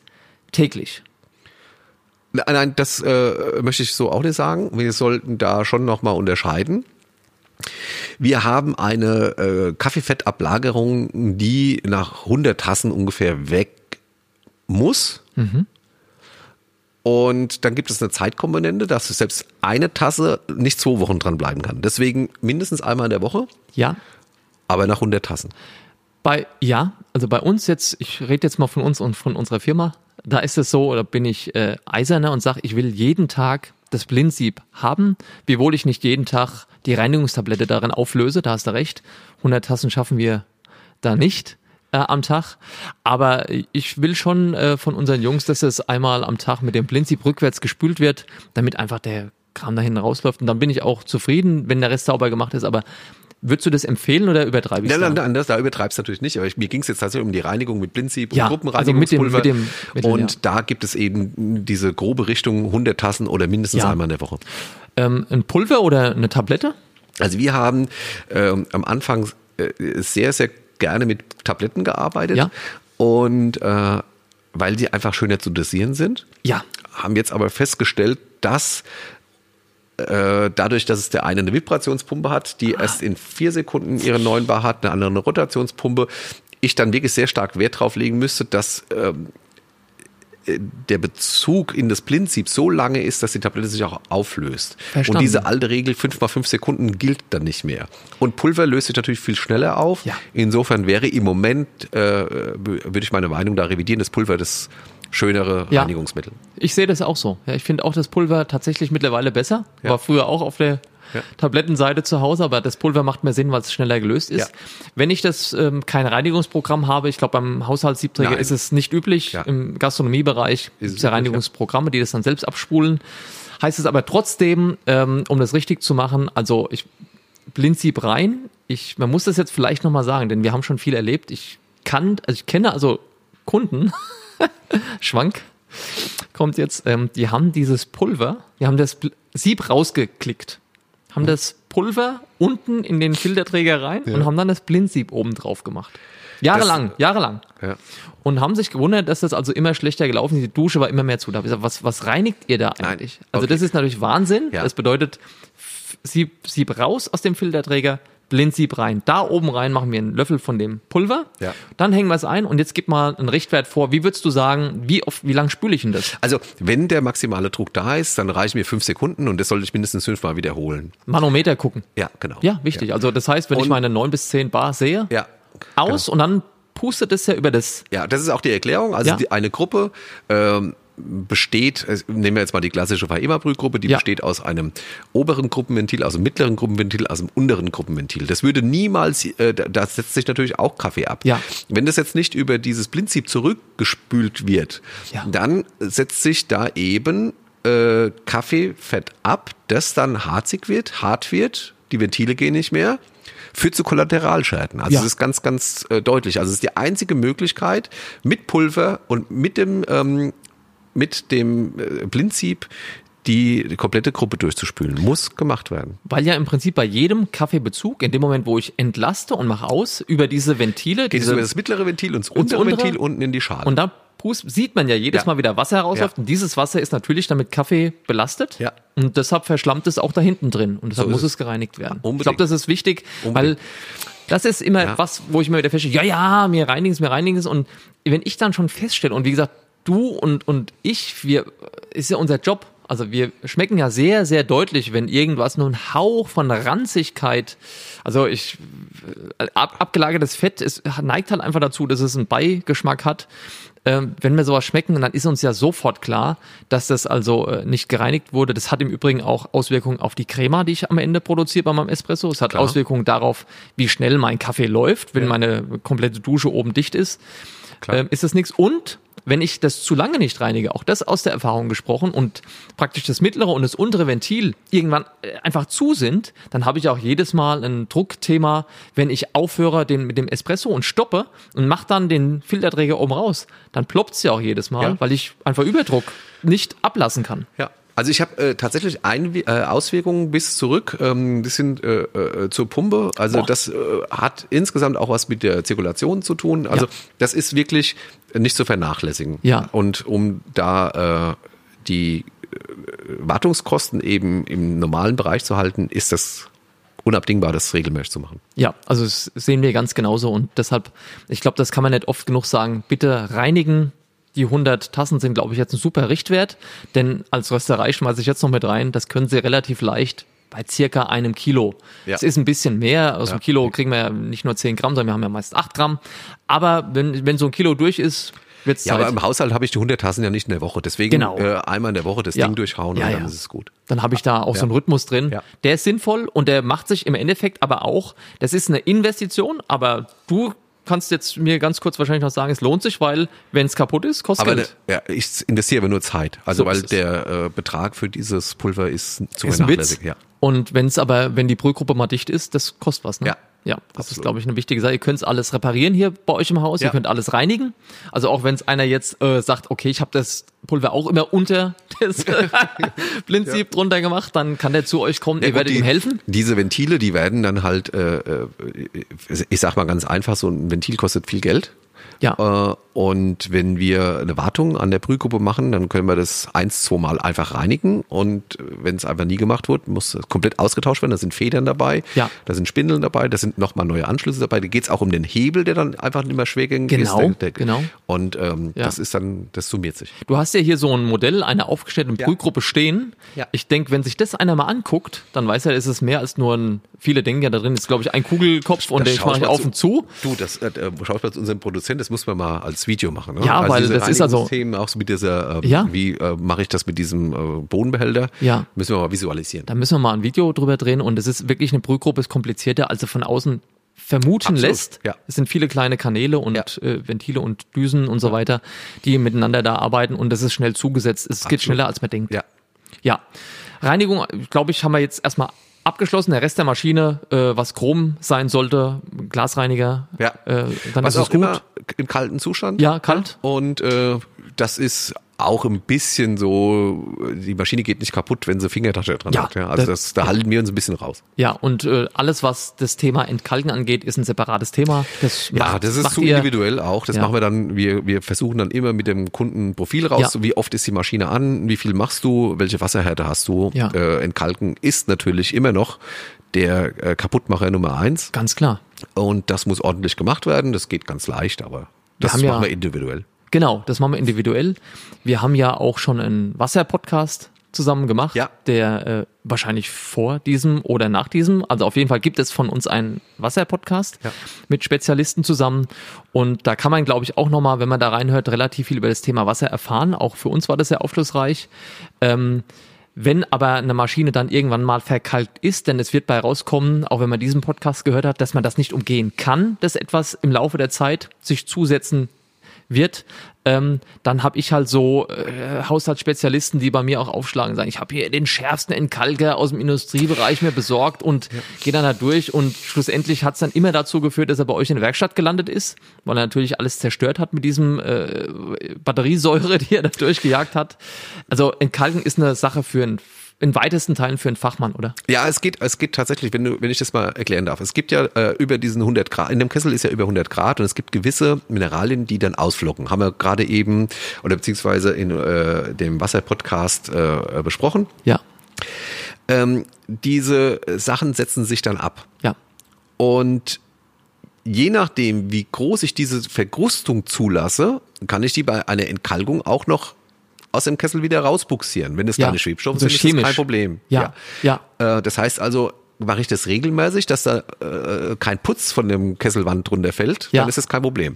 B: täglich.
A: Nein, das äh, möchte ich so auch nicht sagen. Wir sollten da schon nochmal unterscheiden. Wir haben eine äh, Kaffeefettablagerung, die nach 100 Tassen ungefähr weg muss. Mhm. Und dann gibt es eine Zeitkomponente, dass selbst eine Tasse nicht zwei Wochen dran bleiben kann. Deswegen mindestens einmal in der Woche.
B: Ja.
A: Aber nach 100 Tassen.
B: Bei, ja, also bei uns jetzt, ich rede jetzt mal von uns und von unserer Firma da ist es so, oder bin ich äh, eiserner und sage, ich will jeden Tag das Blindsieb haben, wiewohl ich nicht jeden Tag die Reinigungstablette darin auflöse, da hast du recht. 100 Tassen schaffen wir da nicht äh, am Tag. Aber ich will schon äh, von unseren Jungs, dass es einmal am Tag mit dem Blindsieb rückwärts gespült wird, damit einfach der Kram dahin rausläuft. Und dann bin ich auch zufrieden, wenn der Rest sauber gemacht ist. Aber Würdest du das empfehlen oder übertreibe ich
A: es? Nein, nein, nein, da übertreibst du natürlich nicht. Aber ich, mir ging es jetzt tatsächlich um die Reinigung mit Blindsieb
B: ja, und Gruppenreinigungspulver. Also mit dem, mit dem
A: Mittel, und ja. da gibt es eben diese grobe Richtung 100 Tassen oder mindestens ja. einmal in der Woche.
B: Ähm, ein Pulver oder eine Tablette?
A: Also wir haben ähm, am Anfang äh, sehr, sehr gerne mit Tabletten gearbeitet.
B: Ja.
A: Und äh, weil die einfach schöner zu dosieren sind.
B: Ja.
A: Haben jetzt aber festgestellt, dass äh, dadurch, dass es der eine eine Vibrationspumpe hat, die ah. erst in vier Sekunden ihre neuen Bar hat, eine andere eine Rotationspumpe, ich dann wirklich sehr stark Wert drauf legen müsste, dass ähm, äh, der Bezug in das Blindsieb so lange ist, dass die Tablette sich auch auflöst. Verstanden. Und diese alte Regel 5 mal 5 Sekunden gilt dann nicht mehr. Und Pulver löst sich natürlich viel schneller auf.
B: Ja.
A: Insofern wäre im Moment, äh, würde ich meine Meinung da revidieren, das Pulver das schönere ja. Reinigungsmittel.
B: Ich sehe das auch so. Ja, ich finde auch das Pulver tatsächlich mittlerweile besser. War früher auch auf der ja. Tablettenseite zu Hause, aber das Pulver macht mehr Sinn, weil es schneller gelöst ist. Ja. Wenn ich das ähm, kein Reinigungsprogramm habe, ich glaube beim Haushaltssiebträger ist es nicht üblich. Ja. Im Gastronomiebereich gibt es ja Reinigungsprogramme, die das dann selbst abspulen. Heißt es aber trotzdem, ähm, um das richtig zu machen, also ich Blindsieb rein. Ich, man muss das jetzt vielleicht nochmal sagen, denn wir haben schon viel erlebt. Ich kann, also ich kenne also Kunden, [LAUGHS] Schwank, kommt jetzt, ähm, die haben dieses Pulver, die haben das Sieb rausgeklickt, haben das Pulver unten in den Filterträger rein ja. und haben dann das Blindsieb oben drauf gemacht. Jahrelang, das, jahrelang. Ja. Und haben sich gewundert, dass das also immer schlechter gelaufen ist. Die Dusche war immer mehr zu. Da habe ich gesagt, was, was reinigt ihr da eigentlich? Nein. Also okay. das ist natürlich Wahnsinn. Ja. Das bedeutet, Sieb, Sieb raus aus dem Filterträger, Blindsieb rein. Da oben rein machen wir einen Löffel von dem Pulver. Ja. Dann hängen wir es ein und jetzt gib mal einen Richtwert vor. Wie würdest du sagen, wie oft, wie lang spüle ich denn das?
A: Also, wenn der maximale Druck da ist, dann reichen mir fünf Sekunden und das sollte ich mindestens fünfmal wiederholen.
B: Manometer gucken.
A: Ja, genau.
B: Ja, wichtig. Ja. Also, das heißt, wenn und, ich meine neun bis zehn Bar sehe, ja, aus genau. und dann pustet es ja über das.
A: Ja, das ist auch die Erklärung. Also, ja. die, eine Gruppe, ähm, besteht, nehmen wir jetzt mal die klassische Vaema-Brühgruppe, die ja. besteht aus einem oberen Gruppenventil, aus einem mittleren Gruppenventil, aus einem unteren Gruppenventil. Das würde niemals, äh, da setzt sich natürlich auch Kaffee ab. Ja. Wenn das jetzt nicht über dieses Blindsieb zurückgespült wird, ja. dann setzt sich da eben äh, Kaffeefett ab, das dann harzig wird, hart wird, die Ventile gehen nicht mehr führt zu Kollateralschäden. Also ja. es ist ganz, ganz äh, deutlich. Also es ist die einzige Möglichkeit, mit Pulver und mit dem ähm, mit dem äh, Blindsieb die komplette Gruppe durchzuspülen. Muss gemacht werden.
B: Weil ja im Prinzip bei jedem Kaffeebezug, in dem Moment, wo ich entlaste und mache aus, über diese Ventile.
A: Geht
B: diese,
A: über das mittlere Ventil und das untere, untere Ventil unten in die Schale.
B: Und da sieht man ja jedes ja. Mal wieder Wasser herausläuft. Ja. Und dieses Wasser ist natürlich damit Kaffee belastet. Ja. Und deshalb verschlammt es auch da hinten drin. Und deshalb so muss es gereinigt werden. Ja, ich glaube, das ist wichtig, Unbedingt. weil das ist immer ja. was, wo ich mir wieder feststelle, ja, ja, mir reinigen es, mir reinigen es. Und wenn ich dann schon feststelle, und wie gesagt, du und, und ich, wir, ist ja unser Job. Also wir schmecken ja sehr, sehr deutlich, wenn irgendwas nur ein Hauch von Ranzigkeit, also ich, ab, abgelagertes Fett ist, neigt halt einfach dazu, dass es einen Beigeschmack hat. Ähm, wenn wir sowas schmecken, dann ist uns ja sofort klar, dass das also äh, nicht gereinigt wurde. Das hat im Übrigen auch Auswirkungen auf die Crema, die ich am Ende produziere bei meinem Espresso. Es hat klar. Auswirkungen darauf, wie schnell mein Kaffee läuft, wenn ja. meine komplette Dusche oben dicht ist. Ähm, ist das nichts. Und wenn ich das zu lange nicht reinige, auch das aus der Erfahrung gesprochen und praktisch das mittlere und das untere Ventil irgendwann äh, einfach zu sind, dann habe ich auch jedes Mal ein Druckthema, wenn ich aufhöre den, mit dem Espresso und stoppe und mache dann den Filterträger oben raus, dann ploppt es ja auch jedes Mal, ja. weil ich einfach Überdruck nicht ablassen kann.
A: Ja. Also ich habe äh, tatsächlich ein, äh, Auswirkungen bis zurück, ähm, bis hin äh, äh, zur Pumpe. Also Boah. das äh, hat insgesamt auch was mit der Zirkulation zu tun. Also ja. das ist wirklich nicht zu vernachlässigen. Ja. Und um da äh, die Wartungskosten eben im normalen Bereich zu halten, ist das unabdingbar, das regelmäßig zu machen.
B: Ja, also das sehen wir ganz genauso und deshalb, ich glaube, das kann man nicht oft genug sagen. Bitte reinigen. Die 100 Tassen sind, glaube ich, jetzt ein super Richtwert, denn als Rösterei schmeiße ich jetzt noch mit rein. Das können Sie relativ leicht bei circa einem Kilo. Ja. Das ist ein bisschen mehr. Aus ja. einem Kilo kriegen wir ja nicht nur 10 Gramm, sondern wir haben ja meist 8 Gramm. Aber wenn, wenn so ein Kilo durch ist, wird's
A: Ja, Zeit. aber im Haushalt habe ich die 100 Tassen ja nicht in der Woche. Deswegen genau. äh, einmal in der Woche das ja. Ding durchhauen und dann ist es gut.
B: Dann habe ich da auch so einen Rhythmus drin. Der ist sinnvoll und der macht sich im Endeffekt aber auch, das ist eine Investition, aber du kannst jetzt mir ganz kurz wahrscheinlich noch sagen, es lohnt sich, weil wenn es kaputt ist, kostet
A: aber
B: Geld.
A: Ne, ja, ich investiere aber nur Zeit. Also so weil der äh, Betrag für dieses Pulver ist zu ist vernachlässigen. Ja.
B: Und wenn es aber, wenn die Brühgruppe mal dicht ist, das kostet was, ne? Ja. Ja, das Absolut. ist, glaube ich, eine wichtige Sache. Ihr könnt alles reparieren hier bei euch im Haus, ja. ihr könnt alles reinigen. Also auch wenn es einer jetzt äh, sagt, okay, ich habe das Pulver auch immer unter [LAUGHS] das Blindsieb [LAUGHS] ja. drunter gemacht, dann kann der zu euch kommen, ja, ihr gut, werdet die, ihm helfen.
A: Diese Ventile, die werden dann halt, äh, äh ich sag mal ganz einfach, so ein Ventil kostet viel Geld. Ja. Äh, und wenn wir eine Wartung an der Brühgruppe machen, dann können wir das eins, zwei Mal einfach reinigen. Und wenn es einfach nie gemacht wird, muss es komplett ausgetauscht werden. Da sind Federn dabei, ja. da sind Spindeln dabei, da sind nochmal neue Anschlüsse dabei. Da geht es auch um den Hebel, der dann einfach nicht mehr schwergängig
B: genau,
A: ist.
B: Der, der, genau.
A: Und ähm, ja. das ist dann, das summiert sich.
B: Du hast ja hier so ein Modell einer aufgestellten Brühgruppe stehen. Ja. Ich denke, wenn sich das einer mal anguckt, dann weiß er, ist es mehr als nur ein, viele denken ja da drin ist, glaube ich, ein Kugelkopf das und den mache ich auf und zu.
A: Du, das äh, schaust mal zu unserem Produzenten Prozent, das muss man mal als Video machen.
B: Ne? Ja, also weil das ist also
A: Themen auch so mit dieser, äh, ja. wie äh, mache ich das mit diesem äh, Bodenbehälter?
B: Ja,
A: müssen wir mal visualisieren.
B: Da müssen wir mal ein Video drüber drehen und es ist wirklich eine Brühgruppe, ist komplizierter, als sie von außen vermuten Absolut, lässt. Ja. Es sind viele kleine Kanäle und ja. äh, Ventile und Düsen und so weiter, die miteinander da arbeiten und das ist schnell zugesetzt. Es Absolut. geht schneller, als man denkt.
A: Ja.
B: Ja. Reinigung, glaube ich, haben wir jetzt erstmal abgeschlossen. Der Rest der Maschine, äh, was Chrom sein sollte, Glasreiniger,
A: ja.
B: äh,
A: dann was ist es gut. Immer im kalten Zustand.
B: Ja, kalt.
A: Und äh, das ist auch ein bisschen so, die Maschine geht nicht kaputt, wenn sie Fingertasche dran ja, hat. Ja, also das, das, da halten wir uns ein bisschen raus.
B: Ja, und äh, alles, was das Thema Entkalken angeht, ist ein separates Thema.
A: Das ja, macht, das ist zu ihr, individuell auch. Das ja. machen wir dann, wir, wir versuchen dann immer mit dem Kunden Profil raus, ja. wie oft ist die Maschine an, wie viel machst du, welche Wasserhärte hast du.
B: Ja.
A: Äh, Entkalken ist natürlich immer noch der äh, Kaputtmacher Nummer eins.
B: Ganz klar.
A: Und das muss ordentlich gemacht werden. Das geht ganz leicht, aber das machen wir individuell.
B: Genau, das machen wir individuell. Wir haben ja auch schon einen Wasser-Podcast zusammen gemacht,
A: ja.
B: der äh, wahrscheinlich vor diesem oder nach diesem, also auf jeden Fall gibt es von uns einen Wasser-Podcast
A: ja.
B: mit Spezialisten zusammen und da kann man, glaube ich, auch nochmal, wenn man da reinhört, relativ viel über das Thema Wasser erfahren. Auch für uns war das sehr aufschlussreich. Ähm, wenn aber eine Maschine dann irgendwann mal verkalkt ist, denn es wird bei rauskommen, auch wenn man diesen Podcast gehört hat, dass man das nicht umgehen kann, dass etwas im Laufe der Zeit sich zusetzen wird, ähm, dann habe ich halt so äh, Haushaltsspezialisten, die bei mir auch aufschlagen, sagen, ich habe hier den schärfsten Entkalker aus dem Industriebereich mir besorgt und ja. gehe dann da durch und schlussendlich hat es dann immer dazu geführt, dass er bei euch in der Werkstatt gelandet ist, weil er natürlich alles zerstört hat mit diesem äh, Batteriesäure, [LAUGHS] die er da durchgejagt hat. Also Entkalken ist eine Sache für ein in weitesten Teilen für einen Fachmann, oder?
A: Ja, es geht, es geht tatsächlich, wenn du, wenn ich das mal erklären darf. Es gibt ja äh, über diesen 100 Grad, in dem Kessel ist ja über 100 Grad und es gibt gewisse Mineralien, die dann ausflocken. Haben wir gerade eben oder beziehungsweise in äh, dem Wasserpodcast äh, besprochen.
B: Ja.
A: Ähm, diese Sachen setzen sich dann ab.
B: Ja.
A: Und je nachdem, wie groß ich diese Verkrustung zulasse, kann ich die bei einer Entkalkung auch noch aus dem Kessel wieder rausbuxieren. Wenn es ja. keine Schwebstoffe also sind, chemisch. ist das kein Problem.
B: Ja, ja.
A: ja. Äh, das heißt also, mache ich das regelmäßig, dass da äh, kein Putz von dem Kesselwand drunter fällt, ja. dann ist das kein Problem.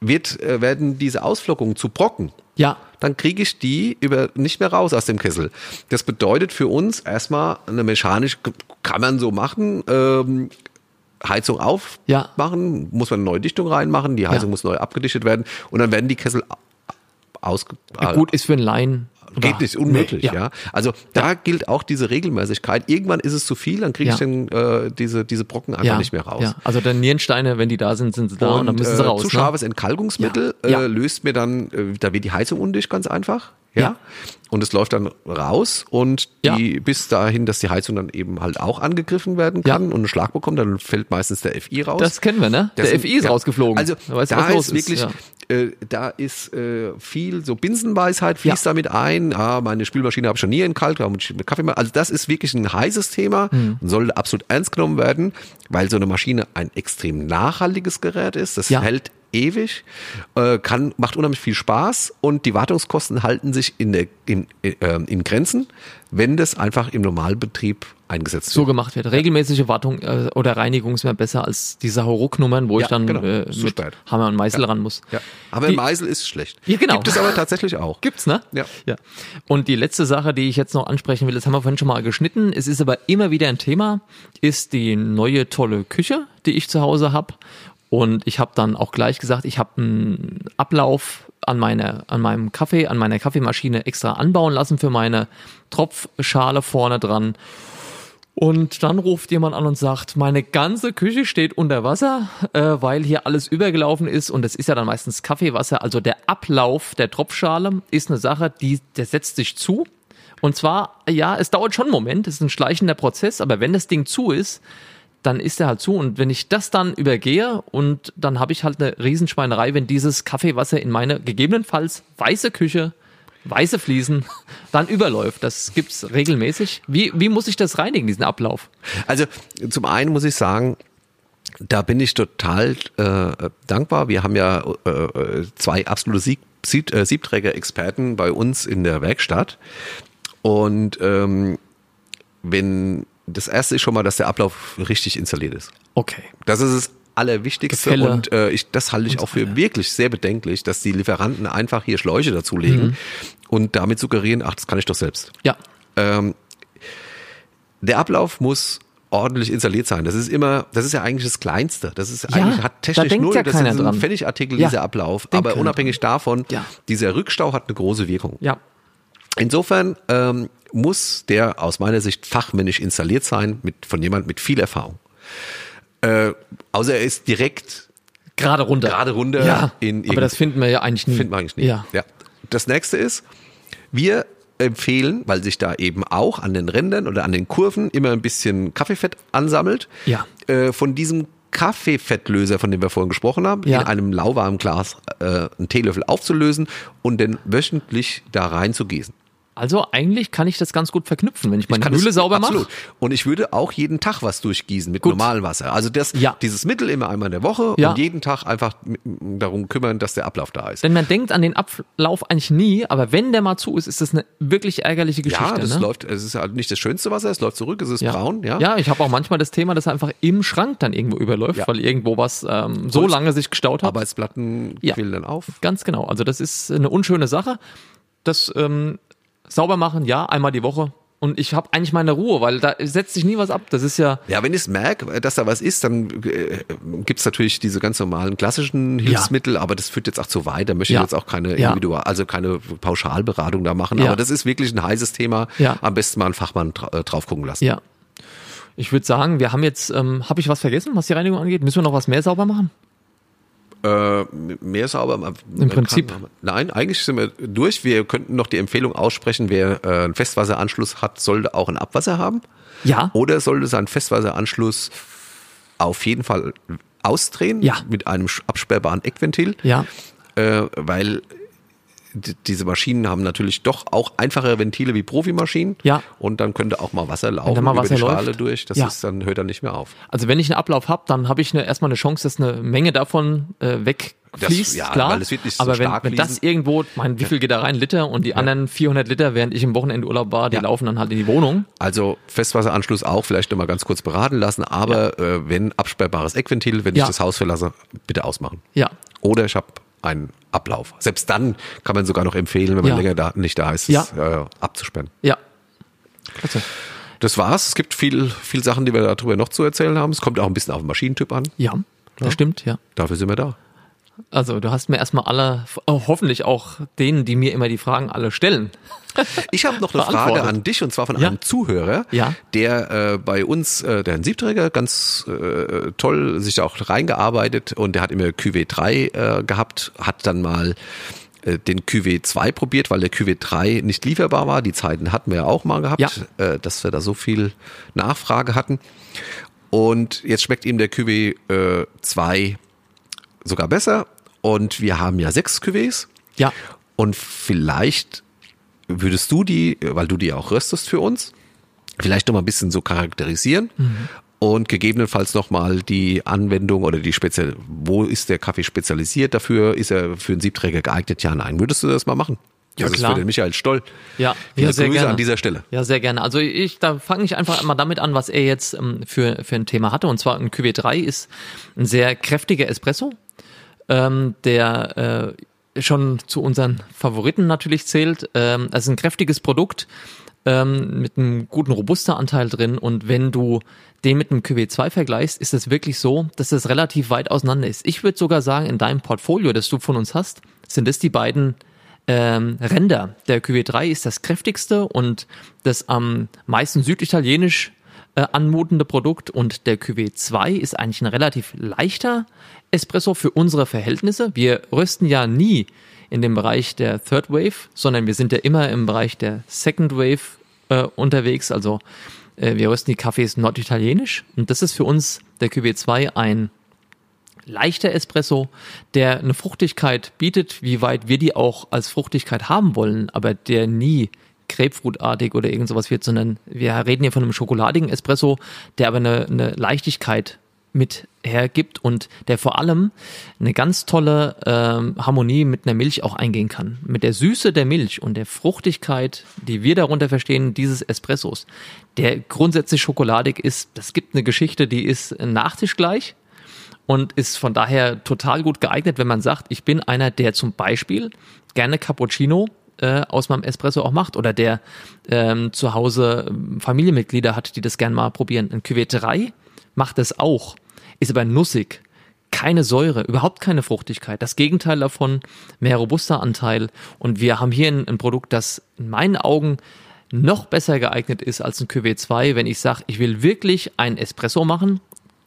A: Wird, äh, werden diese Ausflockungen zu Brocken,
B: ja.
A: dann kriege ich die über nicht mehr raus aus dem Kessel. Das bedeutet für uns erstmal eine mechanisch, kann man so machen, ähm, Heizung aufmachen,
B: ja.
A: muss man eine neue Dichtung reinmachen, die Heizung ja. muss neu abgedichtet werden und dann werden die Kessel
B: ja, gut ist für einen Laien
A: Geht nicht, unmöglich, ja. ja. Also da ja. gilt auch diese Regelmäßigkeit. Irgendwann ist es zu viel, dann kriege ich dann äh, diese, diese Brocken einfach nicht mehr raus. Ja.
B: Also dann Nierensteine, wenn die da sind, sind sie da und, und dann müssen sie äh, raus.
A: Zu ne? scharfes Entkalkungsmittel äh, löst mir dann, äh, da wird die Heizung undicht ganz einfach. Ja. Und es läuft dann raus und die ja. bis dahin, dass die Heizung dann eben halt auch angegriffen werden kann ja. und einen Schlag bekommt, dann fällt meistens der FI raus.
B: Das kennen wir, ne?
A: Das
B: der FI ist ja. rausgeflogen.
A: Also da, da ist wirklich, äh, da ist äh, viel so Binsenweisheit fließt damit ein. Ah, meine Spülmaschine habe ich schon nie in Kalt, mit Kaffee. Also das ist wirklich ein heißes Thema mhm. und soll absolut ernst genommen werden, weil so eine Maschine ein extrem nachhaltiges Gerät ist. Das hält ewig, äh, kann, macht unheimlich viel Spaß und die Wartungskosten halten sich in, der, in, äh, in Grenzen, wenn das einfach im Normalbetrieb eingesetzt wird.
B: So gemacht wird. Regelmäßige Wartung äh, oder Reinigung ist mehr besser als diese Hauruck-Nummern, wo ja, ich dann genau. äh, mit. Hammer und Meißel
A: ja.
B: ran muss.
A: Ja. Aber die, Meißel ist schlecht.
B: Ja, genau.
A: Gibt es aber tatsächlich auch.
B: Gibt's, ne?
A: Ja.
B: ja. Und die letzte Sache, die ich jetzt noch ansprechen will, das haben wir vorhin schon mal geschnitten, es ist aber immer wieder ein Thema, ist die neue tolle Küche, die ich zu Hause habe. Und ich habe dann auch gleich gesagt, ich habe einen Ablauf an, meine, an meinem Kaffee, an meiner Kaffeemaschine extra anbauen lassen für meine Tropfschale vorne dran. Und dann ruft jemand an und sagt, meine ganze Küche steht unter Wasser, äh, weil hier alles übergelaufen ist und es ist ja dann meistens Kaffeewasser. Also der Ablauf der Tropfschale ist eine Sache, die der setzt sich zu. Und zwar, ja, es dauert schon einen Moment, es ist ein schleichender Prozess, aber wenn das Ding zu ist, dann ist er halt zu. Und wenn ich das dann übergehe und dann habe ich halt eine Riesenschweinerei, wenn dieses Kaffeewasser in meine gegebenenfalls weiße Küche, weiße Fliesen, [LAUGHS] dann überläuft. Das gibt's regelmäßig. Wie, wie muss ich das reinigen, diesen Ablauf?
A: Also zum einen muss ich sagen, da bin ich total äh, dankbar. Wir haben ja äh, zwei absolute Sieg, Sieb, äh, Siebträger-Experten bei uns in der Werkstatt. Und ähm, wenn das erste ist schon mal, dass der Ablauf richtig installiert ist.
B: Okay.
A: Das ist das Allerwichtigste. Gefälle. Und äh, ich, das halte ich auch für wirklich sehr bedenklich, dass die Lieferanten einfach hier Schläuche dazulegen mhm. und damit suggerieren, ach, das kann ich doch selbst.
B: Ja.
A: Ähm, der Ablauf muss ordentlich installiert sein. Das ist immer, das ist ja eigentlich das Kleinste. Das ist ja, eigentlich, hat technisch null, ja das ist ein. Pfennigartikel, ja, dieser Ablauf. Aber unabhängig davon, ja. dieser Rückstau hat eine große Wirkung.
B: Ja.
A: Insofern ähm, muss der aus meiner Sicht fachmännisch installiert sein, mit, von jemand mit viel Erfahrung. Äh, außer er ist direkt
B: gerade runter.
A: Gerade runter.
B: Ja, in aber das finden wir ja eigentlich nie.
A: Finden wir eigentlich nie.
B: Ja.
A: ja. Das nächste ist, wir empfehlen, weil sich da eben auch an den Rändern oder an den Kurven immer ein bisschen Kaffeefett ansammelt.
B: Ja.
A: Äh, von diesem Kaffeefettlöser, von dem wir vorhin gesprochen haben, ja. in einem lauwarmen Glas äh, einen Teelöffel aufzulösen und den wöchentlich da reinzugießen.
B: Also eigentlich kann ich das ganz gut verknüpfen, wenn ich meine ich Mühle sauber mache. Absolut.
A: Und ich würde auch jeden Tag was durchgießen mit gut. normalem Wasser. Also das, ja. dieses Mittel immer einmal in der Woche ja. und jeden Tag einfach darum kümmern, dass der Ablauf da ist.
B: Denn man denkt an den Ablauf eigentlich nie, aber wenn der mal zu ist, ist das eine wirklich ärgerliche Geschichte. Ja,
A: das
B: ne?
A: läuft, es ist halt nicht das schönste Wasser, es läuft zurück, es ist
B: ja.
A: braun. Ja,
B: ja ich habe auch manchmal das Thema, dass einfach im Schrank dann irgendwo überläuft, weil irgendwo was ähm, so lange sich gestaut hat.
A: Arbeitsplatten quillen dann auf.
B: Ganz genau. Also das ist eine unschöne Sache. Das ähm, sauber machen, ja, einmal die Woche. Und ich habe eigentlich meine Ruhe, weil da setzt sich nie was ab. Das ist ja.
A: Ja, wenn ich merke, dass da was ist, dann äh, gibt's natürlich diese ganz normalen klassischen Hilfsmittel, ja. aber das führt jetzt auch zu weit. Da möchte ja. ich jetzt auch keine Individual, also keine Pauschalberatung da machen. Ja. Aber das ist wirklich ein heißes Thema. Ja. Am besten mal einen Fachmann äh, drauf gucken lassen.
B: Ja. Ich würde sagen, wir haben jetzt, ähm, habe ich was vergessen, was die Reinigung angeht? Müssen wir noch was mehr sauber machen?
A: Äh, mehr sauber.
B: Im Prinzip.
A: Nein, eigentlich sind wir durch. Wir könnten noch die Empfehlung aussprechen, wer äh, einen Festwasseranschluss hat, sollte auch ein Abwasser haben.
B: Ja.
A: Oder sollte seinen Festwasseranschluss auf jeden Fall ausdrehen
B: ja.
A: mit einem absperrbaren Eckventil.
B: Ja.
A: Äh, weil diese Maschinen haben natürlich doch auch einfache Ventile wie Profimaschinen.
B: Ja.
A: Und dann könnte auch mal Wasser laufen
B: mal Wasser
A: über
B: die
A: Schale durch. Das
B: ja.
A: ist dann hört dann nicht mehr auf.
B: Also wenn ich einen Ablauf habe, dann habe ich eine, erstmal eine Chance, dass eine Menge davon äh, wegfließt,
A: ja,
B: klar.
A: Weil es wird nicht
B: Aber
A: so
B: wenn, wenn das irgendwo, mein, wie viel geht da rein? Liter und die ja. anderen 400 Liter, während ich im Wochenendurlaub war, die ja. laufen dann halt in die Wohnung.
A: Also Festwasseranschluss auch vielleicht nochmal ganz kurz beraten lassen, aber äh, wenn absperrbares Eckventil, wenn ich das Haus verlasse, bitte ausmachen.
B: Ja.
A: Oder ich habe einen Ablauf. Selbst dann kann man sogar noch empfehlen, wenn man ja. länger da, nicht da ist,
B: ja.
A: es, äh, abzusperren.
B: Ja. Klasse.
A: Das war's. Es gibt viel, viel Sachen, die wir darüber noch zu erzählen haben. Es kommt auch ein bisschen auf den Maschinentyp an.
B: Ja, das ja. stimmt, ja.
A: Dafür sind wir da.
B: Also du hast mir erstmal alle, hoffentlich auch denen, die mir immer die Fragen alle stellen. [LAUGHS]
A: Ich habe noch eine Frage an dich und zwar von ja. einem Zuhörer,
B: ja.
A: der äh, bei uns, äh, der ein Siebträger, ganz äh, toll sich auch reingearbeitet und der hat immer QW3 äh, gehabt, hat dann mal äh, den QW2 probiert, weil der QW3 nicht lieferbar war. Die Zeiten hatten wir ja auch mal gehabt,
B: ja.
A: äh, dass wir da so viel Nachfrage hatten. Und jetzt schmeckt ihm der QW2 sogar besser. Und wir haben ja sechs Cuvées.
B: Ja.
A: Und vielleicht würdest du die, weil du die auch röstest für uns, vielleicht noch mal ein bisschen so charakterisieren mhm. und gegebenenfalls noch mal die Anwendung oder die Spezial, wo ist der Kaffee spezialisiert dafür? Ist er für einen Siebträger geeignet? Ja, nein. Würdest du das mal machen?
B: Ja,
A: das
B: klar.
A: ist für den Michael Stoll.
B: Ja,
A: ja
B: sehr
A: Grüße
B: gerne.
A: an dieser Stelle.
B: Ja, sehr gerne. Also ich, da fange ich einfach mal damit an, was er jetzt ähm, für, für ein Thema hatte. Und zwar ein QW3 ist ein sehr kräftiger Espresso ähm, der äh, schon zu unseren Favoriten natürlich zählt. Ähm, ist ein kräftiges Produkt ähm, mit einem guten Robusta-Anteil drin und wenn du den mit einem QW2 vergleichst, ist es wirklich so, dass es relativ weit auseinander ist. Ich würde sogar sagen, in deinem Portfolio, das du von uns hast, sind es die beiden ähm, Ränder. Der QW3 ist das kräftigste und das am meisten süditalienisch äh, anmutende Produkt und der QW2 ist eigentlich ein relativ leichter Espresso für unsere Verhältnisse. Wir rösten ja nie in dem Bereich der Third Wave, sondern wir sind ja immer im Bereich der Second Wave äh, unterwegs. Also äh, wir rösten die Kaffees norditalienisch und das ist für uns der QW2 ein leichter Espresso, der eine Fruchtigkeit bietet, wie weit wir die auch als Fruchtigkeit haben wollen, aber der nie Grapefruitartig oder irgend sowas wird, sondern wir reden hier von einem schokoladigen Espresso, der aber eine, eine Leichtigkeit mit hergibt und der vor allem eine ganz tolle ähm, Harmonie mit einer Milch auch eingehen kann. Mit der Süße der Milch und der Fruchtigkeit, die wir darunter verstehen, dieses Espressos, der grundsätzlich schokoladig ist, das gibt eine Geschichte, die ist nachtischgleich und ist von daher total gut geeignet, wenn man sagt, ich bin einer, der zum Beispiel gerne Cappuccino äh, aus meinem Espresso auch macht oder der ähm, zu Hause ähm, Familienmitglieder hat, die das gerne mal probieren. Ein Cuvée 3 macht das auch, ist aber nussig, keine Säure, überhaupt keine Fruchtigkeit. Das Gegenteil davon, mehr robuster Anteil. Und wir haben hier ein, ein Produkt, das in meinen Augen noch besser geeignet ist als ein Cuvée 2, wenn ich sage, ich will wirklich ein Espresso machen,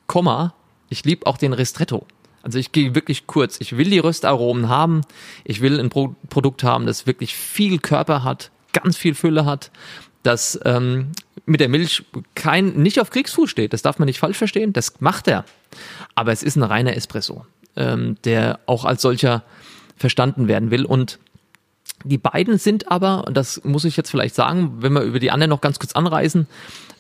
B: Komma, ich liebe auch den Ristretto. Also ich gehe wirklich kurz. Ich will die Röstaromen haben. Ich will ein Pro Produkt haben, das wirklich viel Körper hat, ganz viel Fülle hat, das ähm, mit der Milch kein nicht auf Kriegsfuß steht. Das darf man nicht falsch verstehen. Das macht er. Aber es ist ein reiner Espresso, ähm, der auch als solcher verstanden werden will. Und die beiden sind aber, und das muss ich jetzt vielleicht sagen, wenn wir über die anderen noch ganz kurz anreisen,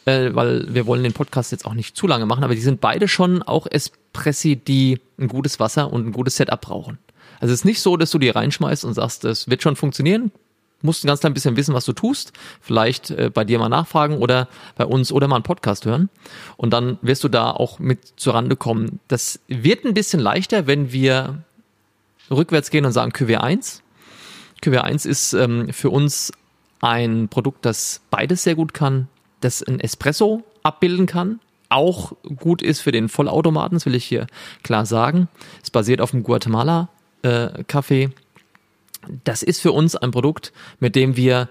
B: äh, weil wir wollen den Podcast jetzt auch nicht zu lange machen, aber die sind beide schon auch Espressi, die ein gutes Wasser und ein gutes Setup brauchen. Also es ist nicht so, dass du die reinschmeißt und sagst, das wird schon funktionieren. Musst ein ganz klein bisschen wissen, was du tust. Vielleicht äh, bei dir mal nachfragen oder bei uns oder mal einen Podcast hören. Und dann wirst du da auch mit zur Rande kommen. Das wird ein bisschen leichter, wenn wir rückwärts gehen und sagen QW1. QW1 ist ähm, für uns ein Produkt, das beides sehr gut kann das ein Espresso abbilden kann, auch gut ist für den Vollautomaten, das will ich hier klar sagen. Es basiert auf dem Guatemala äh. Das ist für uns ein Produkt, mit dem wir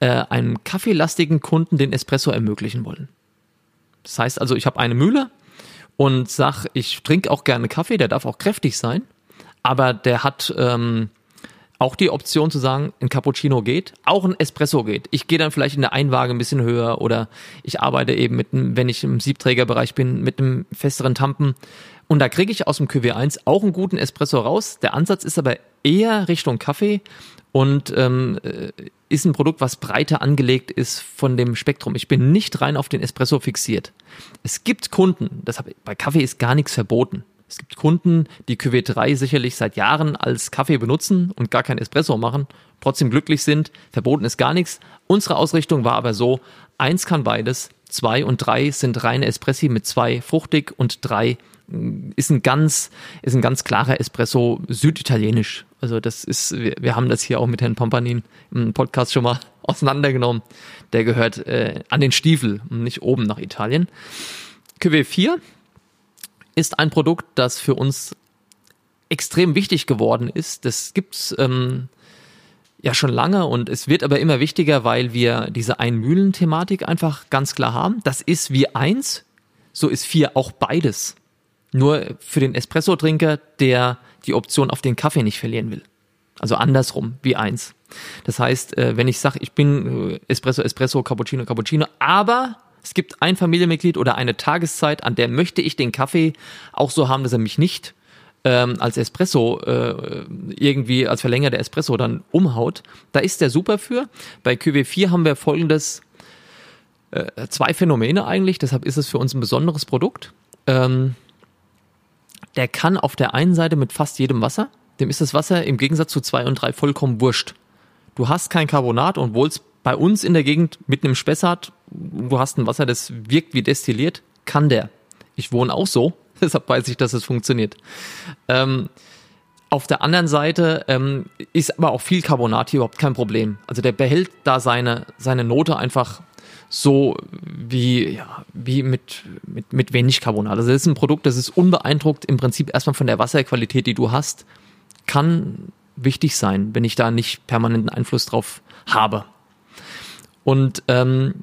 B: äh, einem kaffeelastigen Kunden den Espresso ermöglichen wollen. Das heißt also, ich habe eine Mühle und sag, ich trinke auch gerne Kaffee, der darf auch kräftig sein, aber der hat ähm, auch die Option zu sagen, ein Cappuccino geht, auch ein Espresso geht. Ich gehe dann vielleicht in der Einwaage ein bisschen höher oder ich arbeite eben mit einem, wenn ich im Siebträgerbereich bin, mit einem festeren Tampen. Und da kriege ich aus dem QW1 auch einen guten Espresso raus. Der Ansatz ist aber eher Richtung Kaffee und ähm, äh, ist ein Produkt, was breiter angelegt ist von dem Spektrum. Ich bin nicht rein auf den Espresso fixiert. Es gibt Kunden, das hab, bei Kaffee ist gar nichts verboten. Es gibt Kunden, die Cuvée 3 sicherlich seit Jahren als Kaffee benutzen und gar kein Espresso machen, trotzdem glücklich sind. Verboten ist gar nichts. Unsere Ausrichtung war aber so, eins kann beides, zwei und drei sind reine Espressi mit zwei fruchtig und drei ist ein ganz, ist ein ganz klarer Espresso süditalienisch. Also das ist, wir, wir haben das hier auch mit Herrn Pompanin im Podcast schon mal [LAUGHS] auseinandergenommen. Der gehört äh, an den Stiefel und nicht oben nach Italien. Cuvée 4 ist ein Produkt, das für uns extrem wichtig geworden ist. Das gibt's ähm, ja schon lange und es wird aber immer wichtiger, weil wir diese Einmühlen-Thematik einfach ganz klar haben. Das ist wie eins, so ist vier auch beides. Nur für den Espresso-Trinker, der die Option auf den Kaffee nicht verlieren will. Also andersrum, wie eins. Das heißt, äh, wenn ich sage, ich bin äh, Espresso, Espresso, Cappuccino, Cappuccino, aber es gibt ein Familienmitglied oder eine Tageszeit, an der möchte ich den Kaffee auch so haben, dass er mich nicht ähm, als Espresso äh, irgendwie als Verlänger der Espresso dann umhaut. Da ist der super für. Bei QW4 haben wir folgendes äh, zwei Phänomene eigentlich, deshalb ist es für uns ein besonderes Produkt. Ähm, der kann auf der einen Seite mit fast jedem Wasser, dem ist das Wasser im Gegensatz zu zwei und drei vollkommen wurscht. Du hast kein Carbonat und wohlst bei uns in der Gegend mitten im Spessart, du hast ein Wasser, das wirkt wie destilliert, kann der. Ich wohne auch so, [LAUGHS] deshalb weiß ich, dass es funktioniert. Ähm, auf der anderen Seite ähm, ist aber auch viel Carbonat hier überhaupt kein Problem. Also der behält da seine, seine Note einfach so wie, ja, wie mit, mit, mit wenig Carbonat. Also das ist ein Produkt, das ist unbeeindruckt im Prinzip erstmal von der Wasserqualität, die du hast. Kann wichtig sein, wenn ich da nicht permanenten Einfluss drauf habe. Und ähm,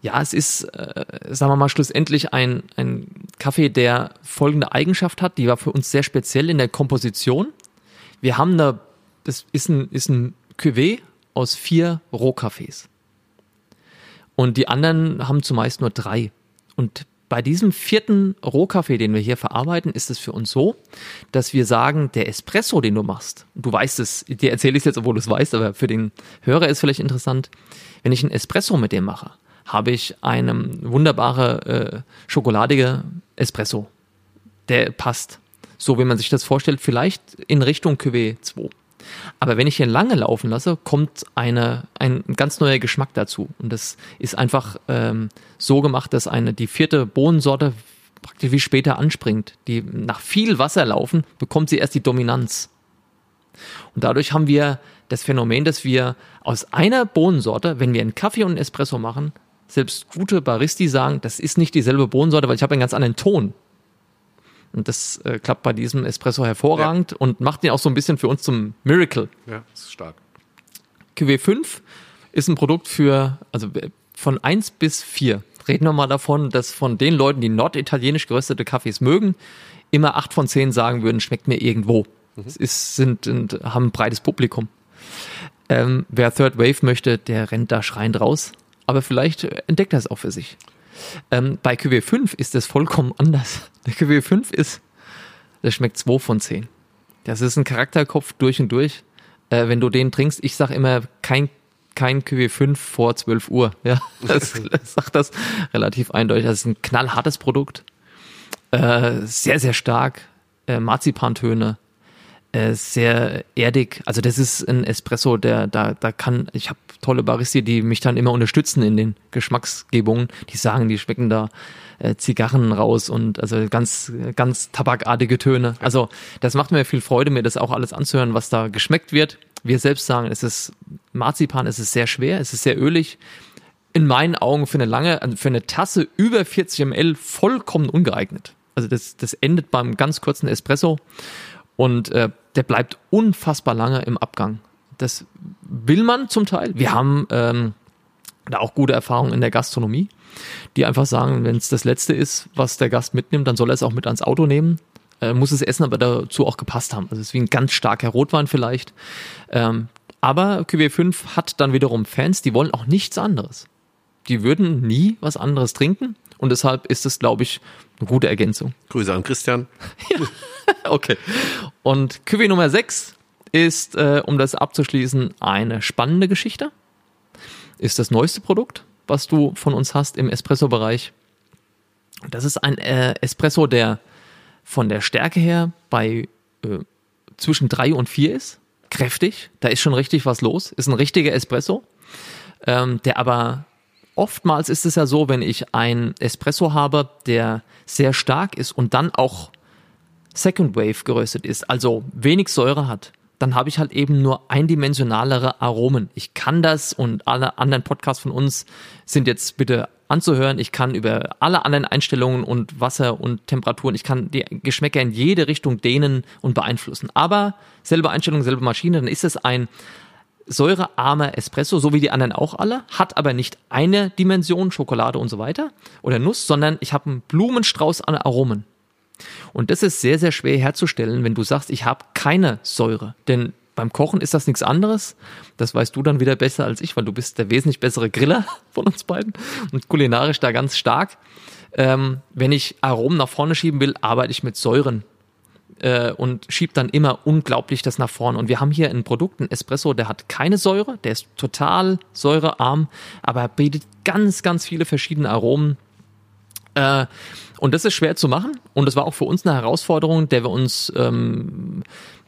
B: ja, es ist, äh, sagen wir mal, schlussendlich ein, ein Kaffee, der folgende Eigenschaft hat, die war für uns sehr speziell in der Komposition. Wir haben da, das ist ein, ist ein Cuvée aus vier Rohkaffees. Und die anderen haben zumeist nur drei. Und bei diesem vierten Rohkaffee, den wir hier verarbeiten, ist es für uns so, dass wir sagen, der Espresso, den du machst, du weißt es, dir erzähle ich es jetzt, obwohl du es weißt, aber für den Hörer ist vielleicht interessant, wenn ich einen Espresso mit dem mache, habe ich eine wunderbare äh, schokoladige Espresso. Der passt. So wie man sich das vorstellt, vielleicht in Richtung Cuvée 2. Aber wenn ich ihn lange laufen lasse, kommt eine, ein ganz neuer Geschmack dazu. Und das ist einfach ähm, so gemacht, dass eine die vierte Bohnensorte praktisch wie später anspringt, die nach viel Wasser laufen, bekommt sie erst die Dominanz. Und dadurch haben wir das Phänomen, dass wir aus einer Bohnensorte, wenn wir einen Kaffee und einen Espresso machen, selbst gute Baristi sagen, das ist nicht dieselbe Bohnensorte, weil ich habe einen ganz anderen Ton. Und das äh, klappt bei diesem Espresso hervorragend ja. und macht ihn auch so ein bisschen für uns zum Miracle.
A: Ja, das ist stark.
B: QW5 ist ein Produkt für, also von 1 bis 4. Reden wir mal davon, dass von den Leuten, die norditalienisch geröstete Kaffees mögen, immer 8 von 10 sagen würden, schmeckt mir irgendwo. Mhm. Es ist, sind, sind, haben ein breites Publikum. Ähm, wer Third Wave möchte, der rennt da schreiend raus. Aber vielleicht entdeckt er es auch für sich. Ähm, bei QW5 ist es vollkommen anders. Der QW5 ist, der schmeckt 2 von 10. Das ist ein Charakterkopf durch und durch. Äh, wenn du den trinkst, ich sag immer, kein kein QW5 vor 12 Uhr. [LAUGHS] Ja, das, das [LAUGHS] sagt das relativ eindeutig. Das ist ein knallhartes Produkt. Äh, sehr, sehr stark. Äh, Marzipantöne. Äh, sehr erdig. Also das ist ein Espresso, der da da kann. Ich habe tolle Baristi, die mich dann immer unterstützen in den Geschmacksgebungen. Die sagen, die schmecken da äh, Zigarren raus und also ganz ganz tabakartige Töne. Also das macht mir viel Freude, mir das auch alles anzuhören, was da geschmeckt wird. Wir selbst sagen, es ist Marzipan, es ist sehr schwer, es ist sehr ölig. In meinen Augen für eine lange, also für eine Tasse über 40 ml vollkommen ungeeignet. Also das, das endet beim ganz kurzen Espresso und äh, der bleibt unfassbar lange im Abgang. Das will man zum Teil. Wir haben ähm, da auch gute Erfahrungen in der Gastronomie, die einfach sagen, wenn es das Letzte ist, was der Gast mitnimmt, dann soll er es auch mit ans Auto nehmen. Äh, muss das Essen aber dazu auch gepasst haben. Also es ist wie ein ganz starker Rotwein vielleicht. Ähm, aber QB5 hat dann wiederum Fans, die wollen auch nichts anderes. Die würden nie was anderes trinken und deshalb ist es, glaube ich, eine gute Ergänzung.
A: Grüße an Christian. [LAUGHS] ja.
B: okay. Und QW Nummer 6 ist, äh, um das abzuschließen, eine spannende Geschichte. Ist das neueste Produkt, was du von uns hast im Espresso-Bereich. Das ist ein äh, Espresso, der von der Stärke her bei äh, zwischen 3 und 4 ist. Kräftig, da ist schon richtig was los. Ist ein richtiger Espresso, ähm, der aber oftmals ist es ja so, wenn ich ein Espresso habe, der sehr stark ist und dann auch Second Wave geröstet ist, also wenig Säure hat, dann habe ich halt eben nur eindimensionalere Aromen. Ich kann das und alle anderen Podcasts von uns sind jetzt bitte anzuhören. Ich kann über alle anderen Einstellungen und Wasser und Temperaturen, ich kann die Geschmäcker in jede Richtung dehnen und beeinflussen. Aber selbe Einstellung, selbe Maschine, dann ist es ein säurearmer Espresso, so wie die anderen auch alle, hat aber nicht eine Dimension, Schokolade und so weiter oder Nuss, sondern ich habe einen Blumenstrauß an Aromen. Und das ist sehr, sehr schwer herzustellen, wenn du sagst, ich habe keine Säure. Denn beim Kochen ist das nichts anderes. Das weißt du dann wieder besser als ich, weil du bist der wesentlich bessere Griller [LAUGHS] von uns beiden und kulinarisch da ganz stark. Ähm, wenn ich Aromen nach vorne schieben will, arbeite ich mit Säuren äh, und schiebt dann immer unglaublich das nach vorne. Und wir haben hier ein Produkt, ein Espresso, der hat keine Säure, der ist total säurearm, aber er bietet ganz, ganz viele verschiedene Aromen. Äh, und das ist schwer zu machen. Und das war auch für uns eine Herausforderung, der wir uns ähm,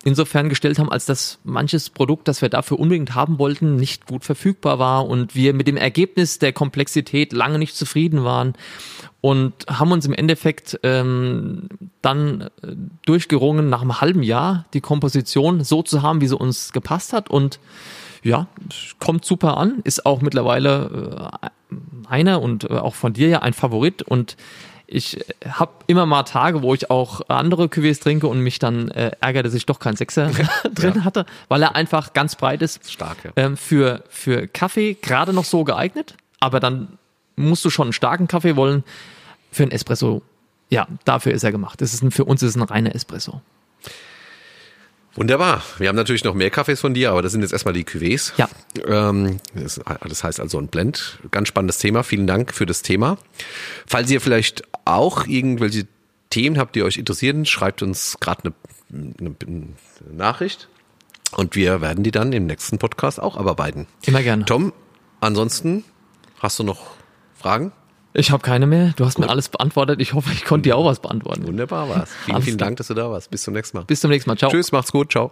B: insofern gestellt haben, als dass manches Produkt, das wir dafür unbedingt haben wollten, nicht gut verfügbar war und wir mit dem Ergebnis der Komplexität lange nicht zufrieden waren und haben uns im Endeffekt ähm, dann äh, durchgerungen, nach einem halben Jahr die Komposition so zu haben, wie sie uns gepasst hat und ja, kommt super an, ist auch mittlerweile äh, einer und äh, auch von dir ja ein Favorit und ich habe immer mal Tage, wo ich auch andere Cuvées trinke und mich dann äh, ärgere, dass ich doch keinen Sechser [LAUGHS] [LAUGHS] drin ja. hatte, weil er einfach ganz breit ist.
A: Stark, ja.
B: Ähm, für, für Kaffee gerade noch so geeignet, aber dann musst du schon einen starken Kaffee wollen. Für einen Espresso, ja, dafür ist er gemacht. Das ist ein, für uns ist es ein reiner Espresso.
A: Wunderbar. Wir haben natürlich noch mehr Kaffees von dir, aber das sind jetzt erstmal die Cuvées.
B: Ja.
A: Ähm, das, das, heißt also ein Blend. Ganz spannendes Thema. Vielen Dank für das Thema. Falls ihr vielleicht auch irgendwelche Themen habt, die euch interessieren, schreibt uns gerade eine, eine, eine Nachricht. Und wir werden die dann im nächsten Podcast auch abarbeiten.
B: Immer gerne.
A: Tom, ansonsten hast du noch Fragen?
B: Ich habe keine mehr. Du hast Gut. mir alles beantwortet. Ich hoffe, ich konnte dir auch was beantworten.
A: Wunderbar war's. Vielen, vielen Dank, dass du da warst. Bis zum nächsten Mal.
B: Bis zum nächsten Mal. Ciao.
A: Tschüss, macht's gut. Ciao.